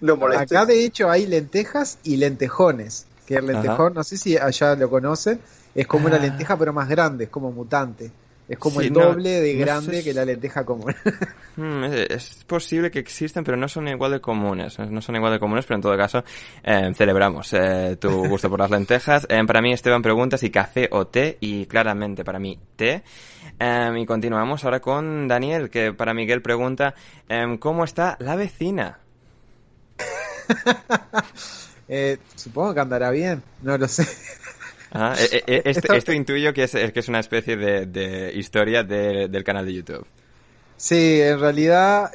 No. Acá de hecho hay lentejas y lentejones. Que el lentejón, no sé si allá lo conocen, es como una Ah. lenteja pero más grande, es como mutante. Es como Sí, el doble de no grande que la lenteja común. Hmm, es, es posible que existen, pero no son igual de comunes. No son igual de comunes, pero en todo caso, eh, celebramos eh, tu gusto por las lentejas. Eh, para mí, Esteban pregunta si café o té, y claramente para mí, té. Eh, y continuamos ahora con Daniel, que para Miguel pregunta, ¿cómo está la vecina? Eh, supongo que andará bien, no lo sé. Ah, eh, eh, eh, esto, Esto- esto intuyo que es, que es una especie de, de historia de- del canal de YouTube. Sí, en realidad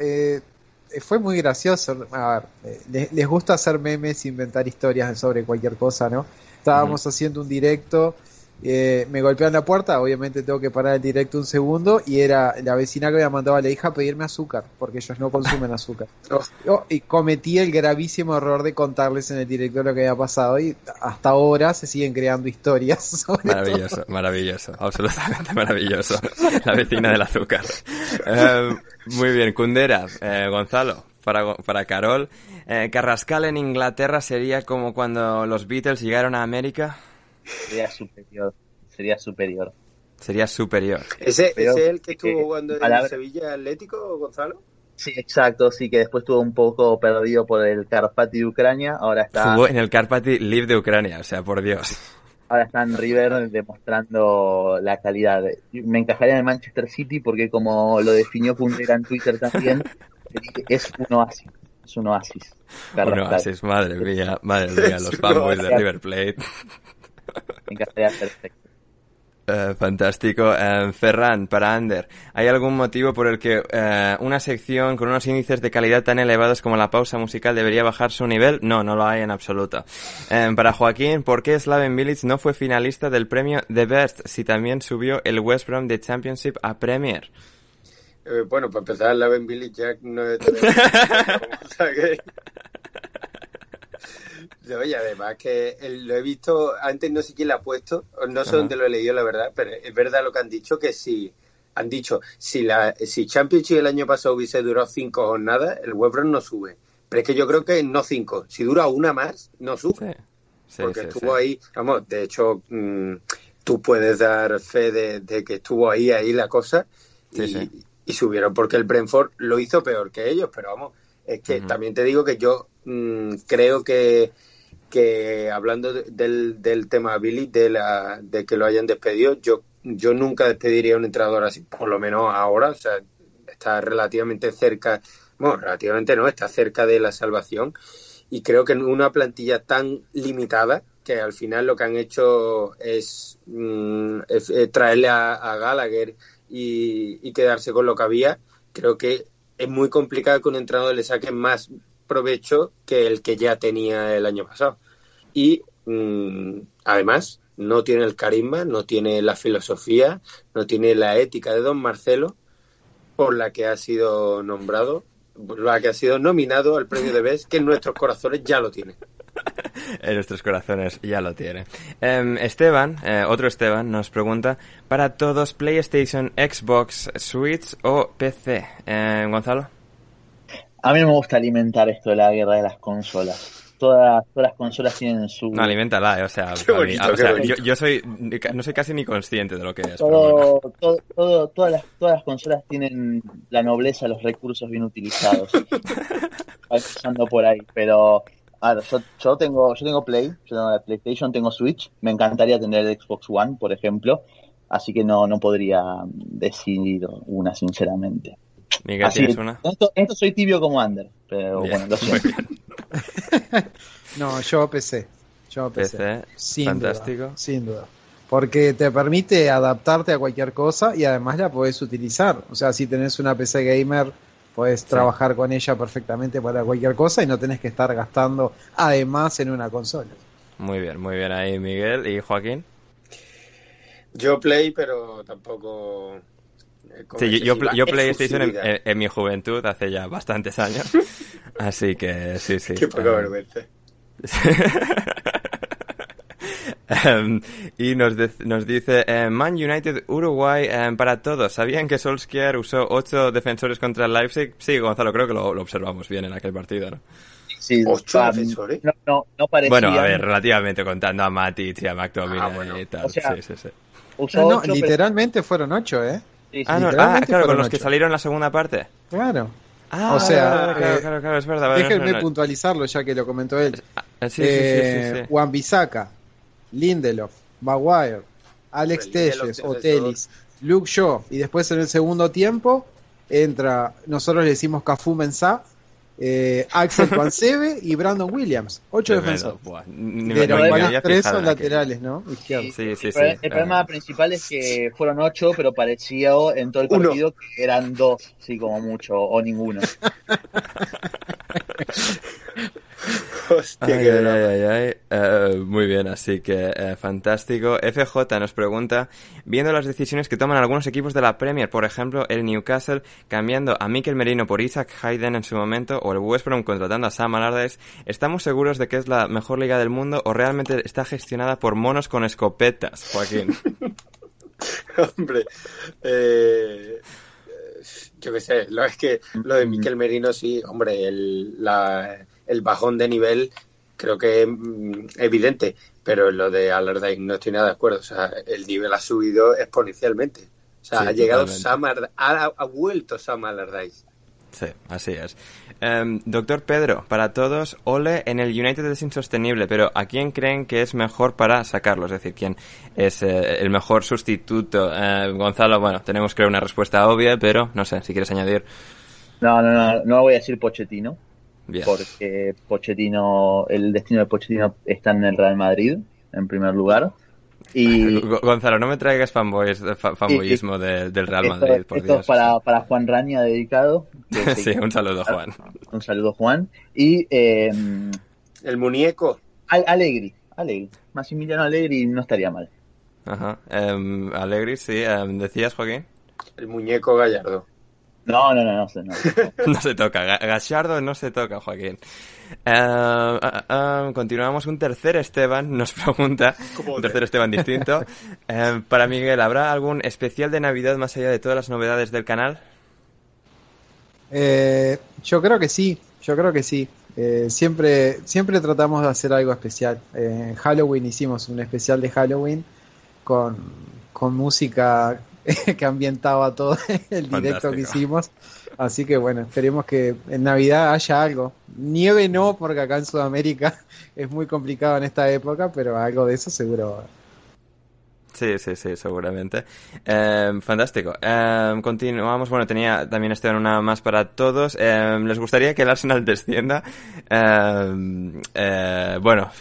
fue muy gracioso. A ver, les, les gusta hacer memes, inventar historias sobre cualquier cosa, ¿no? Estábamos haciendo un directo, eh, me golpean la puerta, obviamente tengo que parar el directo un segundo y era la vecina que había mandado a la hija a pedirme azúcar, porque ellos no consumen azúcar. Oh. Y cometí el gravísimo error de contarles en el directo lo que había pasado y hasta ahora se siguen creando historias sobre todo. Maravilloso, maravilloso, absolutamente maravilloso. La vecina del azúcar. Eh, muy bien, Kundera, eh, Gonzalo, para, para Carol. Eh, Carrascal en Inglaterra sería como cuando los Beatles llegaron a América. Sería superior. Sería superior. Sería superior. ¿Ese, Pero- ese es el que eh, estuvo jugando en palabra- Sevilla Atlético, Gonzalo? Sí, exacto. Sí, que después estuvo un poco perdido por el Karpati de Ucrania. Ahora está, Jugó en el Karpaty Live de Ucrania, o sea, por Dios. ahora está en River demostrando la calidad. Me encajaría en el Manchester City porque como lo definió Puntera en Twitter también, es un oasis. Es un oasis. Un oasis, madre mía, madre mía, los fanboys de River Plate. Perfecto. Eh, fantástico. Eh, Ferran, para Ander, ¿hay algún motivo por el que eh, una sección con unos índices de calidad tan elevados como la pausa musical debería bajar su nivel? No, no lo hay en absoluto. Para Joaquín, ¿por qué Slaven Village no fue finalista del premio The Best si también subió el West Brom de Championship a Premier? Eh, bueno, para empezar, la Ben Billy Jack no es de... o sea que... No, y además que lo he visto, antes no sé quién lo ha puesto, no sé Ajá. dónde lo he leído, la verdad, pero es verdad lo que han dicho, que si han dicho, si la si Championship el año pasado hubiese durado cinco jornadas, el West Brom no sube. Pero es que yo creo que no cinco, si dura una más, no sube. Sí. Sí, porque sí, estuvo ahí, vamos, de hecho, mm, tú puedes dar fe de, que estuvo ahí, ahí la cosa. y, subieron porque el Brentford lo hizo peor que ellos, pero vamos, es que también te digo que yo mm, creo que, que hablando del, del tema Billy, de, la, de que lo hayan despedido, yo, yo nunca despediría a un entrenador así, por lo menos ahora, o sea, está relativamente cerca, bueno, relativamente no, está cerca de la salvación y creo que en una plantilla tan limitada que al final lo que han hecho es, mm, traerle a, Gallagher y, quedarse con lo que había, creo que es muy complicado que un entrenador le saque más provecho que el que ya tenía el año pasado. Y mm, además no tiene el carisma, no tiene la filosofía, no tiene la ética de don Marcelo por la que ha sido nombrado, por la que ha sido nominado al premio de BES, que en nuestros corazones ya lo tiene. en nuestros corazones ya lo tiene. Em, Esteban, eh, otro Esteban, nos pregunta, para todos PlayStation, Xbox, Switch o PC. Eh, Gonzalo. A mí no me gusta alimentar esto de la guerra de las consolas. Todas, todas las consolas tienen su... No, alimentala, eh, o sea, yo, soy, no soy casi ni consciente de lo que es. Todo, todo, todas, las, todas las consolas tienen la nobleza, los recursos bien utilizados. pasando por ahí, pero yo, yo, tengo, yo tengo Play, yo tengo la PlayStation, tengo Switch. Me encantaría tener el Xbox One, por ejemplo. Así que no, no podría decidir una, sinceramente. Miguel, ¿tienes una? Esto, esto, soy tibio como Ander, pero bueno, lo siento. no, yo PC. Yo PC. PC sin fantástico. sin duda. Porque te permite adaptarte a cualquier cosa y además la puedes utilizar. O sea, si tenés una PC gamer Puedes trabajar con ella perfectamente para cualquier cosa y no tenés que estar gastando además en una consola. Muy bien, muy bien ahí Miguel. ¿Y Joaquín? Yo Play, pero tampoco... Eh, sí, yo, yo PlayStation en, en, mi juventud hace ya bastantes años. Así que sí, sí. Qué poca vergüenza. Em, y nos, nos dice eh, Man United Uruguay em, para todos. ¿Sabían que Solskjaer usó ocho defensores contra el Leipzig? Sí, Gonzalo, creo que lo, observamos bien en aquel partido, ¿no? Sí, ¿Ocho defensores? No, no, no Bueno, a ver, relativamente contando a Matic y a McTominay ah, y tal. sí, sí, sí. no, literalmente fueron ocho, ¿eh? Ah, no, ah, claro, con los que salieron en la segunda parte. Claro. Ah, o sea, claro, claro, claro, es verdad. Déjenme puntualizarlo ya que lo comentó él. Sí, sí, sí, sí, sí. Juan Bisaca, Lindelof, Maguire, Alex Telles, Otelis, Luke Shaw y después en el segundo tiempo entra, nosotros le decimos Cafu Mensah, eh, Axel Pansebe y Brandon Williams. Ocho defensores. Pero tres son laterales, ¿no? Sí, sí, sí, el, problema principal es que fueron ocho, pero parecía en todo el partido que eran dos, sí, como mucho, o ninguno. Eh, muy bien, así que eh, fantástico. FJ nos pregunta, viendo las decisiones que toman algunos equipos de la Premier, por ejemplo, el Newcastle cambiando a Mikel Merino por Isaac Hayden en su momento, o el West Brom contratando a Sam Allardyce, ¿estamos seguros de que es la mejor liga del mundo o realmente está gestionada por monos con escopetas, Joaquín? Hombre, eh, yo qué sé, lo es que lo de Mikel Merino sí, hombre, el, la, el bajón de nivel creo que es mm, evidente, pero lo de Allardyce no estoy nada de acuerdo. O sea, el nivel ha subido exponencialmente. O sea, ha llegado Sam ha, vuelto Sam Allardyce. Sí, así es. Em, doctor Pedro, para todos, Ole en el United es insostenible, pero ¿a quién creen que es mejor para sacarlo? Es decir, ¿quién es eh, el mejor sustituto? Eh, Gonzalo, bueno, tenemos creo una respuesta obvia, pero no sé, si quieres añadir. No, no, no, no voy a decir Pochettino porque Pochettino, el destino de Pochettino está en el Real Madrid, en primer lugar. Y, Gonzalo, no me traigas fanboys, fanboyismo del Real Madrid, por esto Dios. para, para Juan Raña dedicado. sí, un saludo, Juan. Un saludo, Juan. Y eh, el muñeco. Alegri, Alegri. Massimiliano Alegri no estaría mal. Ajá. Um, Alegri, sí. Em, ¿Decías, Joaquín? El muñeco Gallardo. No, no, no, no, no. no se toca. Gallardo no se toca, Joaquín. Uh, uh, continuamos. Un tercer Esteban nos pregunta. Un tercer Esteban distinto. para Miguel, ¿habrá algún especial de Navidad más allá de todas las novedades del canal? Eh, yo creo que sí. Yo creo que sí. Eh, siempre, siempre tratamos de hacer algo especial. en Halloween hicimos un especial de Halloween con, con música que ambientaba todo el directo que hicimos. Así que bueno, esperemos que en Navidad haya algo. Nieve no, porque acá en Sudamérica es muy complicado en esta época, pero algo de eso seguro. Sí, sí, sí, seguramente. Em, fantástico. Em, continuamos. Bueno, tenía también este una más para todos. Em, ¿Les gustaría que el Arsenal descienda? Eh, bueno,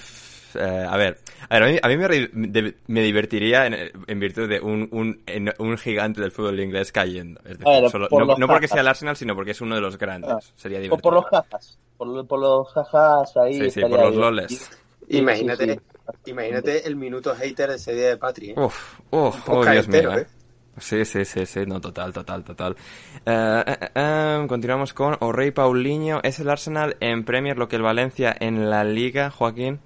eh, a ver, a, ver, a mí, me, me, divertiría en, virtud de un, un, un, gigante del fútbol inglés cayendo. no, porque sea el Arsenal, sino porque es uno de los grandes. Ah, Sería divertido. O por los jajas. Por, por los jajas ahí. Sí, sí, por los loles. Imagínate, imagínate el minuto hater de ese día de Patri. ¿eh? Uf, uf, oh, Dios mío. ¿eh? ¿eh? Sí, sí, sí, sí, no, total, total, total. Em, continuamos con O'Reilly Paulinho. ¿Es el Arsenal en Premier lo que el Valencia en la Liga, Joaquín?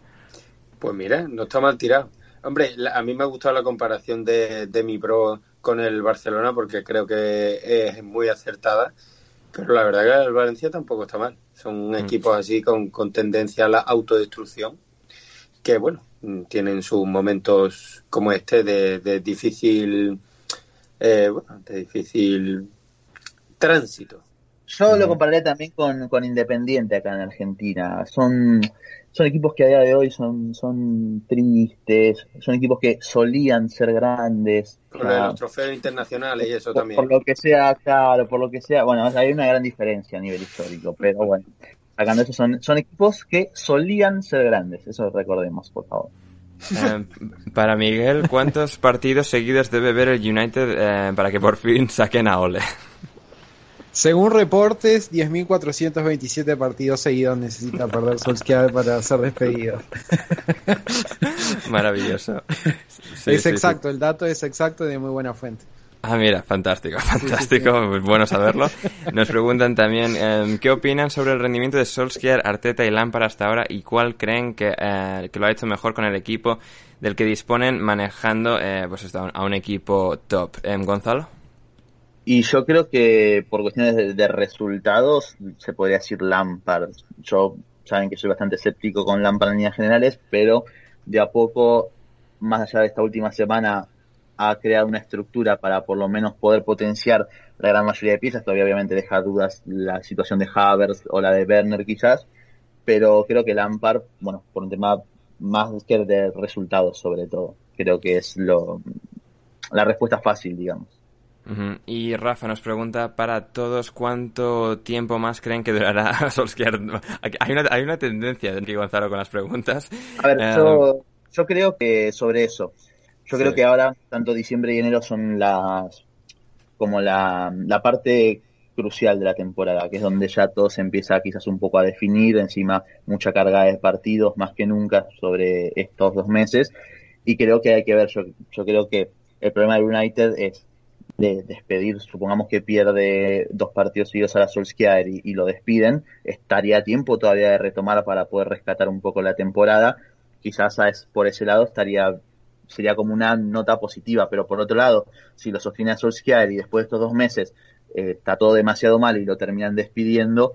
Pues mira, no está mal tirado. Hombre, a mí me ha gustado la comparación de, de mi pro con el Barcelona porque creo que es muy acertada. Pero la verdad que el Valencia tampoco está mal. Son mm. equipos así con, con tendencia a la autodestrucción que, bueno, tienen sus momentos como este de, de difícil, eh, bueno, de difícil tránsito. Yo lo compararé también con, con Independiente acá en Argentina. Son son equipos que a día de hoy son, son tristes, son equipos que solían ser grandes. Por los trofeos internacionales y eso también. Por lo que sea, claro, por lo que sea. Bueno, hay una gran diferencia a nivel histórico, pero bueno, sacando eso, son, son equipos que solían ser grandes. Eso recordemos, por favor. Eh, para Miguel, ¿cuántos partidos seguidos debe ver el United eh, para que por fin saquen a Ole? Según reportes, 10.427 partidos seguidos necesita perder Solskjaer para ser despedido. Maravilloso. es exacto, el dato es exacto y de muy buena fuente. Ah, mira, fantástico, fantástico, bueno saberlo. Nos preguntan también em, qué opinan sobre el rendimiento de Solskjaer, Arteta y Lampard hasta ahora y cuál creen que, eh, que lo ha hecho mejor con el equipo del que disponen manejando eh, pues a un equipo top. Em, Gonzalo. Y yo creo que por cuestiones de, resultados se podría decir Lampard. Yo saben que soy bastante escéptico con Lampard en líneas generales, pero de a poco, más allá de esta última semana, ha creado una estructura para por lo menos poder potenciar la gran mayoría de piezas. Todavía obviamente deja dudas la situación de Havertz o la de Werner quizás, pero creo que Lampard, bueno, por un tema más que de resultados sobre todo, creo que es lo la respuesta fácil, digamos. Y Rafa nos pregunta para todos cuánto tiempo más creen que durará Solskjaer. Hay una, hay una tendencia de Enrique Gonzalo con las preguntas. A ver, yo, eh, yo, creo que sobre eso. Yo creo que ahora, tanto diciembre y enero son las como la, la parte crucial de la temporada, que es donde ya todo se empieza quizás un poco a definir, encima mucha carga de partidos más que nunca sobre estos dos meses, y creo que hay que ver, yo, yo creo que el problema del United es de despedir, supongamos que pierde dos partidos seguidos a la Solskjaer y, y, lo despiden, estaría a tiempo todavía de retomar para poder rescatar un poco la temporada. Quizás por ese lado estaría sería como una nota positiva, pero por otro lado, si lo sostiene a Solskjaer y después de estos dos meses eh, está todo demasiado mal y lo terminan despidiendo,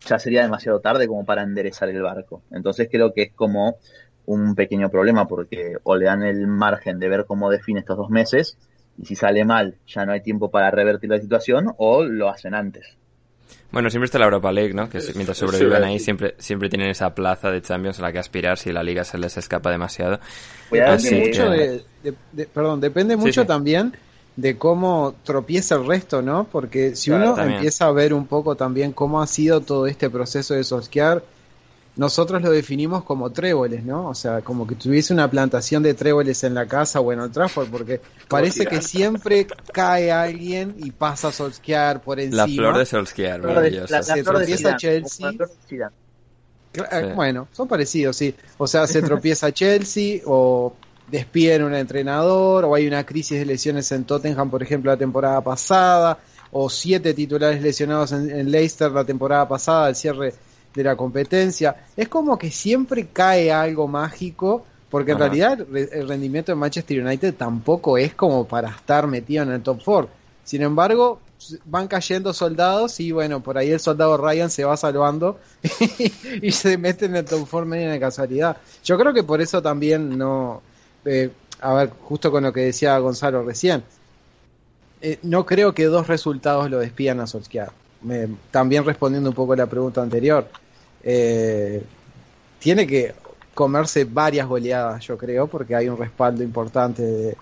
ya sería demasiado tarde como para enderezar el barco. Entonces creo que es como un pequeño problema porque o le dan el margen de ver cómo define estos dos meses y si sale mal ya no hay tiempo para revertir la situación o lo hacen antes. Bueno, siempre está la Europa League, ¿no? Que mientras sobreviven ahí siempre, siempre tienen esa plaza de Champions a la que aspirar si la liga se les escapa demasiado. Depende mucho de, perdón, depende mucho también de cómo tropieza el resto, ¿no? Porque si uno empieza a ver un poco también cómo ha sido todo este proceso de Solskjaer, nosotros lo definimos como tréboles, ¿no? O sea, como que tuviese una plantación de tréboles en la casa o en el Trafford, porque parece que siempre cae alguien y pasa a Solskjaer por encima. La flor de Solskjaer, maravillosa. se tropieza Chelsea. Bueno, son parecidos, sí. O sea, se tropieza Chelsea o despiden un entrenador o hay una crisis de lesiones en Tottenham, por ejemplo, la temporada pasada, o siete titulares lesionados en, en Leicester la temporada pasada, el cierre de la competencia. Es como que siempre cae algo mágico, porque en realidad el rendimiento de Manchester United tampoco es como para estar metido en el top 4. Sin embargo, van cayendo soldados y bueno, por ahí el soldado Ryan se va salvando y, se mete en el top 4 medio de casualidad. Yo creo que por eso también no... Eh, a ver, justo con lo que decía Gonzalo recién, eh, no creo que dos resultados lo despidan a Solskjaer. también respondiendo un poco a la pregunta anterior, eh, tiene que comerse varias goleadas, yo creo, porque hay un respaldo importante de,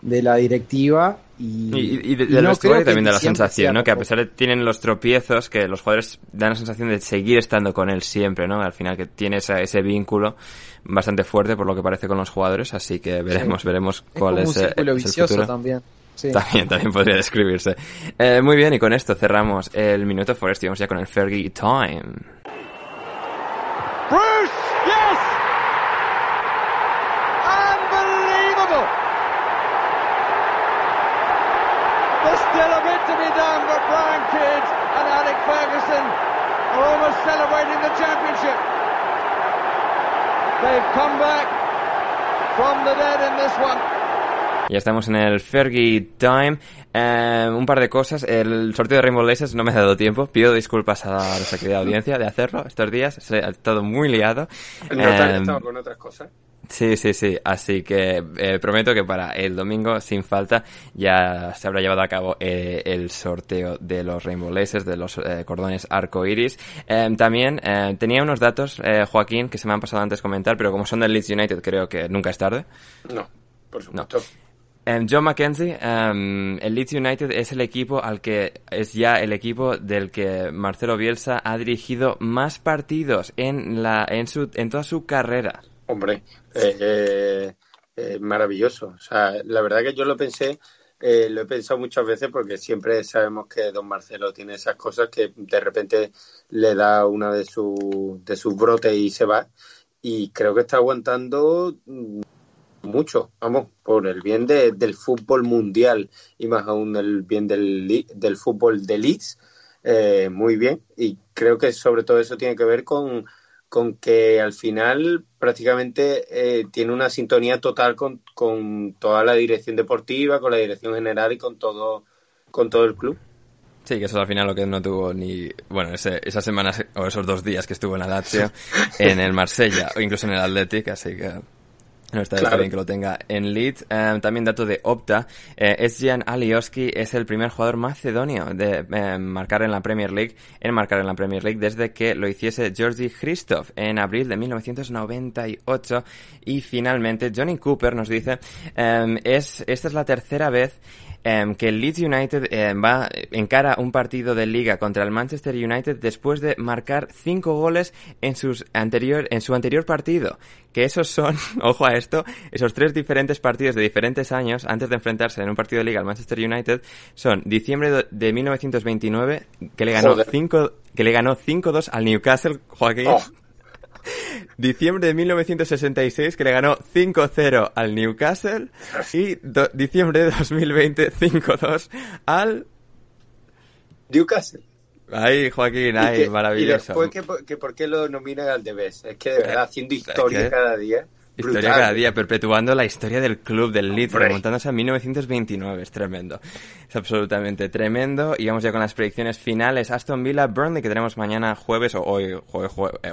de la directiva y, y, de, del vestuario también da la sensación, ¿no? Que a pesar de tienen los tropiezos, que los jugadores dan la sensación de seguir estando con él siempre, ¿no? Al final que tiene ese vínculo bastante fuerte por lo que parece con los jugadores, así que veremos, veremos cuál es, un el vicioso también. También, también podría describirse. Eh, muy bien, y con esto cerramos el Minuto Forest y vamos ya con el Fergie Time. Ya estamos en el Fergie Time. Eh, un par de cosas. El sorteo de Rainbow Laces no me ha dado tiempo. Pido disculpas a nuestra querida audiencia de hacerlo estos días. He estado muy liado. No eh, estado con otras cosas. Sí, sí, sí. Así que eh, prometo que para el domingo, sin falta, ya se habrá llevado a cabo eh, el sorteo de los Rainbow Laces, de los eh, cordones arco iris. Em, también tenía unos datos, Joaquín, que se me han pasado antes comentar, pero como son del Leeds United, creo que nunca es tarde. No, por supuesto. Em, John McKenzie, em, el Leeds United es el equipo al que es ya el equipo del que Marcelo Bielsa ha dirigido más partidos en la en su en toda su carrera. Hombre, eh, eh, maravilloso. O sea, la verdad que yo lo pensé, eh, lo he pensado muchas veces porque siempre sabemos que don Marcelo tiene esas cosas que de repente le da una de, su, de sus brotes y se va. Y creo que está aguantando mm, mucho, vamos, por el bien del fútbol mundial y más aún el bien del, del fútbol de Leeds. muy bien, y creo que sobre todo eso tiene que ver con, con que al final prácticamente eh, tiene una sintonía total con, con, toda la dirección deportiva, con la dirección general y con todo, con todo el club. Sí, que eso al final lo que no tuvo ni, bueno, ese, esas semanas o esos dos días que estuvo en la Lazio, en el Marsella o incluso en el Athletic, así que no está, bien que lo tenga en lead. Eh, también dato de Opta. Eh, Esjan Alioski es el primer jugador macedonio de eh, marcar en la Premier League, en marcar en la Premier League desde que lo hiciese Georgi Christoph en abril de 1998. Y finalmente Johnny Cooper nos dice, es, esta es la tercera vez Em, que el Leeds United eh, va encara un partido de liga contra el Manchester United después de marcar cinco goles en sus anterior en su anterior partido. Que esos son ojo a esto esos tres diferentes partidos de diferentes años antes de enfrentarse en un partido de liga al Manchester United son diciembre de 1929 que le ganó 5 que le ganó 5-2 al Newcastle Joaquín. Oh. Diciembre de 1966 que le ganó 5-0 al Newcastle y diciembre de 2020 5-2 al Newcastle. Ay, Joaquín, ay, maravilloso. Y después que, por qué lo nominan al Debes. Es que de verdad, haciendo historia cada día. Historia cada día, perpetuando la historia del club del Leeds, remontándose a 1929. Es tremendo. Es absolutamente tremendo. Y vamos ya con las predicciones finales. Aston Villa, Burnley, que tenemos mañana jueves, o hoy, hoy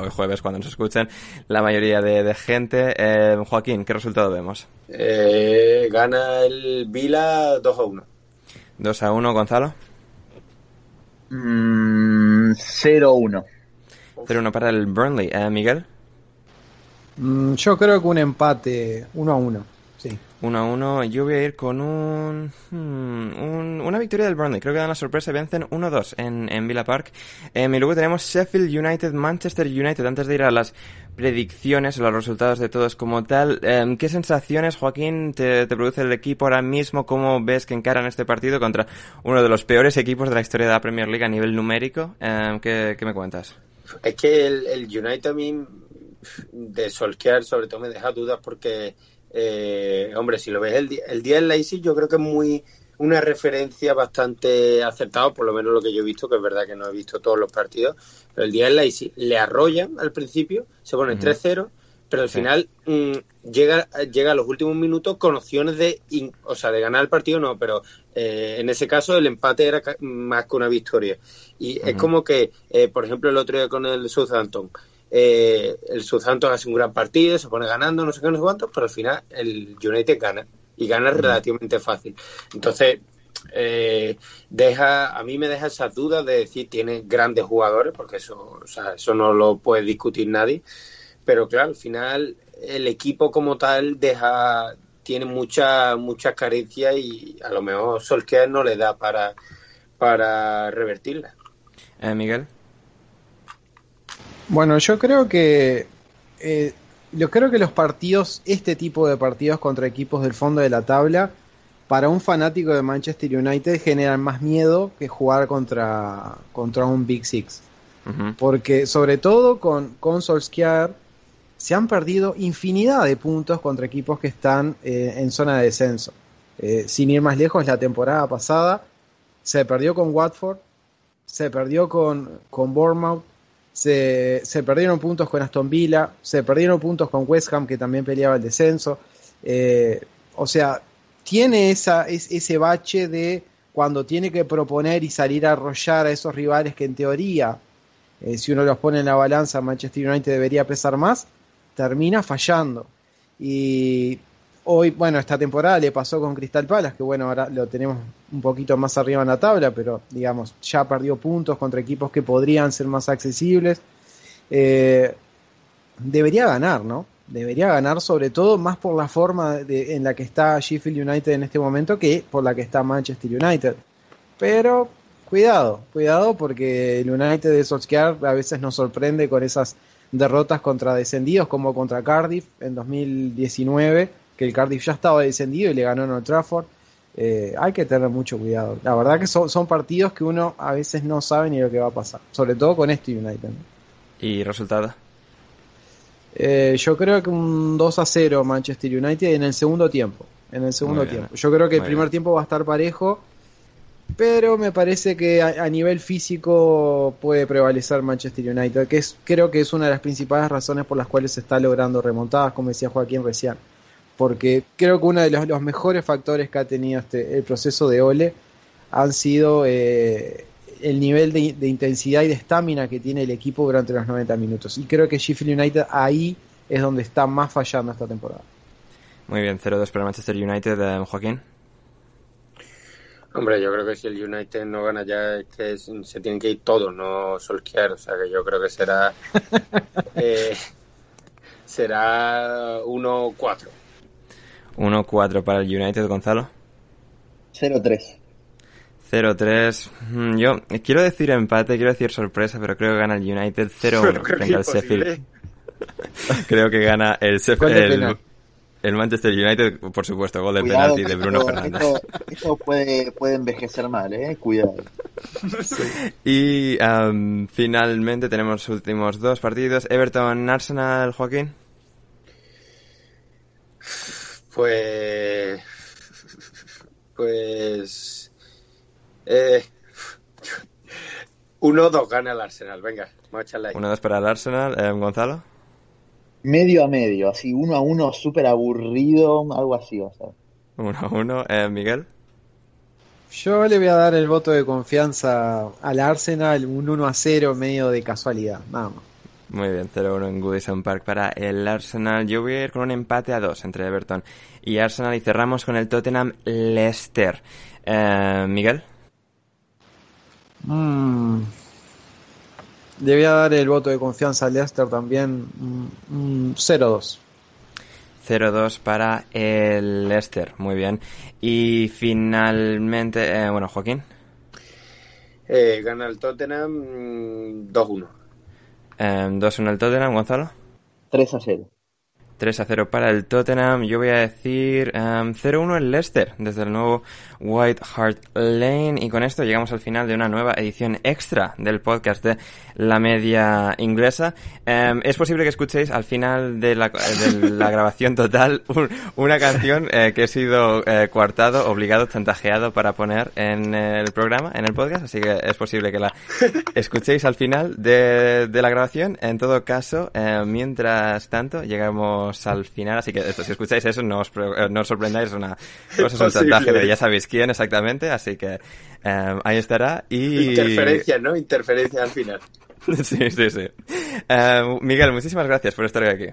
jueves cuando nos escuchen, la mayoría de, gente. Eh, Joaquín, ¿qué resultado vemos? Eh, gana el Villa 2 a 1. 2 a 1, Gonzalo. 0 mm, 0-1. 0-1 para el Burnley. Eh, Miguel. Mm, yo creo que un empate, uno a uno. Sí. 1 a 1. Yo voy a ir con un, hmm, una victoria del Burnley. Creo que dan la sorpresa y vencen 1-2 en, en Villa Park. Eh, y luego tenemos Sheffield United, Manchester United. Antes de ir a las predicciones o los resultados de todos como tal, em, ¿qué sensaciones, Joaquín, te, produce el equipo ahora mismo? ¿Cómo ves que encaran este partido contra uno de los peores equipos de la historia de la Premier League a nivel numérico? Em, ¿qué, me cuentas? Es que el, el United a mí de Solskjaer sobre todo me deja dudas porque, eh, hombre, si lo ves el, el día del Leipzig yo creo que es muy una referencia bastante acertada, por lo menos lo que yo he visto, que es verdad que no he visto todos los partidos, pero el día del Leipzig le arrollan al principio, se pone 3-0, pero al final mm, llega, llega a los últimos minutos con opciones de, o sea, de ganar el partido no, pero eh, en ese caso el empate era más que una victoria. Y es como que, eh, por ejemplo, el otro día con el Southampton, eh, el Southampton hace un gran partido, se pone ganando, no sé qué, no sé cuánto, pero al final el United gana y gana relativamente fácil. Entonces, eh, deja, a mí me deja esas dudas de decir tiene grandes jugadores, porque eso, o sea, eso no lo puede discutir nadie, pero claro, al final el equipo como tal deja tiene muchas muchas carencias y a lo mejor Solskjaer no le da para para revertirla. Eh, Miguel. Bueno, yo creo que eh, yo creo que los partidos, este tipo de partidos contra equipos del fondo de la tabla, para un fanático de Manchester United generan más miedo que jugar contra, contra un Big Six. Porque sobre todo con, con Solskjaer se han perdido infinidad de puntos contra equipos que están eh, en zona de descenso. Eh, sin ir más lejos, la temporada pasada se perdió con Watford, se perdió con, con Bournemouth, se, se perdieron puntos con Aston Villa, se perdieron puntos con West Ham, que también peleaba el descenso. Eh, o sea, tiene esa, es- ese bache de cuando tiene que proponer y salir a arrollar a esos rivales que en teoría, eh, si uno los pone en la balanza, Manchester United debería pesar más, termina fallando. Y hoy, bueno, esta temporada le pasó con Crystal Palace, que bueno, ahora lo tenemos un poquito más arriba en la tabla, pero digamos, ya perdió puntos contra equipos que podrían ser más accesibles. Eh, debería ganar, ¿no? Debería ganar sobre todo más por la forma de- en la que está Sheffield United en este momento que por la que está Manchester United. Pero cuidado, cuidado porque el United de Solskjaer a veces nos sorprende con esas derrotas contra descendidos como contra Cardiff en 2019, que el Cardiff ya estaba descendido y le ganó en Old Trafford. Eh, hay que tener mucho cuidado. La verdad que son, son partidos que uno a veces no sabe ni lo que va a pasar, sobre todo con este United. ¿Y resultado? Eh, yo creo que un 2 a 0 Manchester United en el segundo tiempo. En el segundo bien. tiempo. Yo creo que el primer bien. tiempo va a estar parejo, pero me parece que a, a nivel físico puede prevalecer Manchester United, que es creo que es una de las principales razones por las cuales se está logrando remontadas, como decía Joaquín recién. Porque creo que uno de los, los mejores factores que ha tenido este, el proceso de Ole han sido eh, el nivel de, de intensidad y de estamina que tiene el equipo durante los 90 minutos. Y creo que Sheffield United ahí es donde está más fallando esta temporada. Muy bien, 0-2 para Manchester United, eh, Joaquín. Hombre, yo creo que si el United no gana ya es que se tienen que ir todos, no Solskjaer. O sea que yo creo que será eh, será 1-4. 1-4 para el United, Gonzalo. 0-3. 0-3. Mm, Yo quiero decir empate, quiero decir sorpresa, pero creo que gana el United 0-1 Pero creo que frente al. Sheffield. Creo que gana el, Sheffield- el, Manchester United, por supuesto, gol de Cuidado, penalti de Bruno esto, Fernández. esto- esto puede, puede envejecer mal, ¿eh? Cuidado. Y am, finalmente tenemos los últimos dos partidos. Everton-Arsenal, Joaquín. Pues. Pues. Eh, 1-2 gana el Arsenal. Venga, vamos a echarle ahí. 1-2 para el Arsenal. Eh, Gonzalo. Medio a medio, así, uno a uno, súper aburrido, algo así, o sea. 1-1. Eh, Miguel. Yo le voy a dar el voto de confianza al Arsenal, un 1 a 0 medio de casualidad, nada más. Muy bien, 0-1 en Goodison Park para el Arsenal. Yo voy a ir con un empate a 2 entre Everton y Arsenal y cerramos con el Tottenham Leicester. Eh, Miguel. Mm. Le voy a dar el voto de confianza al Leicester también, mm, mm, 0-2. 0-2 para el Leicester. Muy bien. Y finalmente, eh, bueno, Joaquín. Eh, gana el Tottenham mm, 2-1. Eh, 2-1 el Tottenham, Gonzalo. 3 a 0. 3 a 0 para el Tottenham. Yo voy a decir em, 0-1 el Leicester desde el nuevo White Hart Lane. Y con esto llegamos al final de una nueva edición extra del podcast de La Media Inglesa. Em, es posible que escuchéis al final de la, la grabación total un- una canción eh, que he sido eh, coartado, obligado, chantajeado para poner en el programa, en el podcast. Así que es posible que la escuchéis al final de, de la grabación. En todo caso, eh, mientras tanto, llegamos al final. Así que esto, si escucháis eso, no os, eh, no os sorprendáis. Es una cosa, es un chantaje de ya sabéis quién exactamente. Así que eh, ahí estará. Y Interferencias, ¿no? Interferencias al final. sí, sí, sí. Eh, Miguel, muchísimas gracias por estar aquí.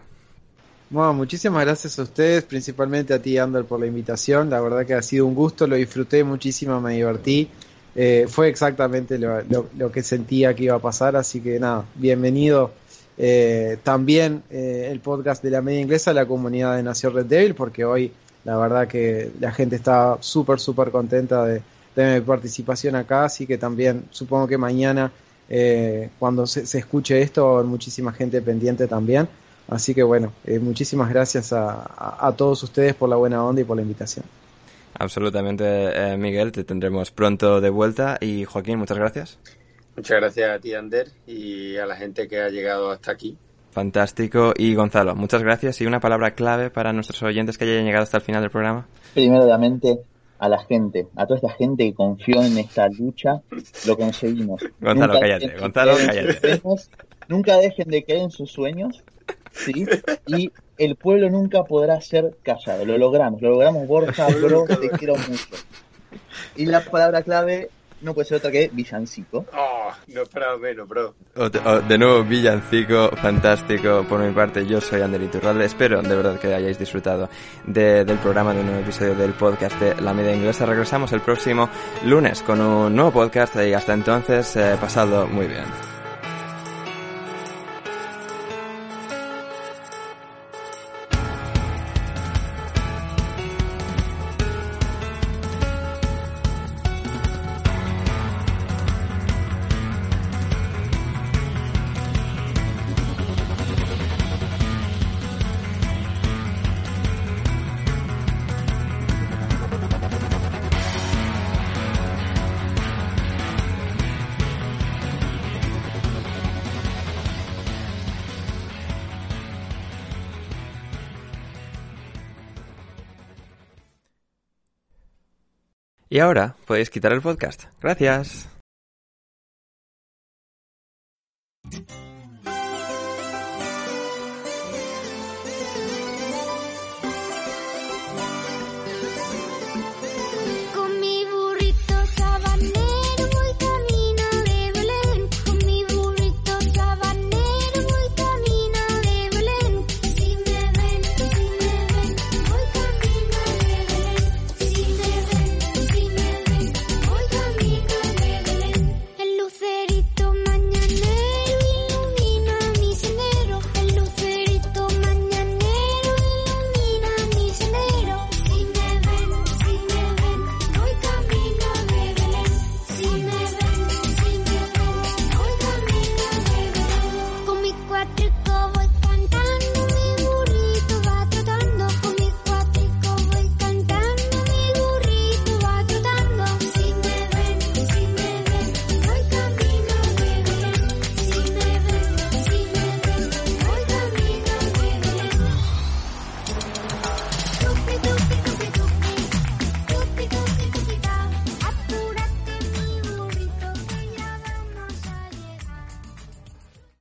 Bueno, muchísimas gracias a ustedes, principalmente a ti, Ander, por la invitación. La verdad que ha sido un gusto, lo disfruté muchísimo, me divertí. Eh, fue exactamente lo, lo, lo, que sentía que iba a pasar, así que nada, bienvenido eh, también eh, el podcast de la media inglesa la comunidad de Nación Red Devil, porque hoy la verdad que la gente está súper, súper contenta de, de, mi participación acá, así que también supongo que mañana, eh, cuando se, se, escuche esto, va muchísima gente pendiente también. Así que bueno, muchísimas gracias a, a, todos ustedes por la buena onda y por la invitación. Absolutamente, Miguel, te tendremos pronto de vuelta. Y Joaquín, muchas gracias. Muchas gracias a ti, Ander, y a la gente que ha llegado hasta aquí. Fantástico. Y Gonzalo, muchas gracias. Y una palabra clave para nuestros oyentes que hayan llegado hasta el final del programa. Primeramente, a la gente, a toda esta gente que confió en esta lucha, lo conseguimos. Gonzalo, nunca cállate. Gonzalo, cállate. Sueños, nunca dejen de creer en sus sueños, ¿sí? Y el pueblo nunca podrá ser callado. Lo logramos, lo logramos, Borja, bro, te quiero mucho. Y la palabra clave no puede ser otra que villancico. Oh, no esperaba menos, bro. O de, o de, nuevo, villancico, fantástico. Por mi parte, yo soy Ander Iturralde. Espero de verdad que hayáis disfrutado de, del programa, de un nuevo episodio del podcast de La Media Inglesa. Regresamos el próximo lunes con un nuevo podcast y hasta entonces, eh, pasado muy bien. Y ahora podéis quitar el podcast. Gracias.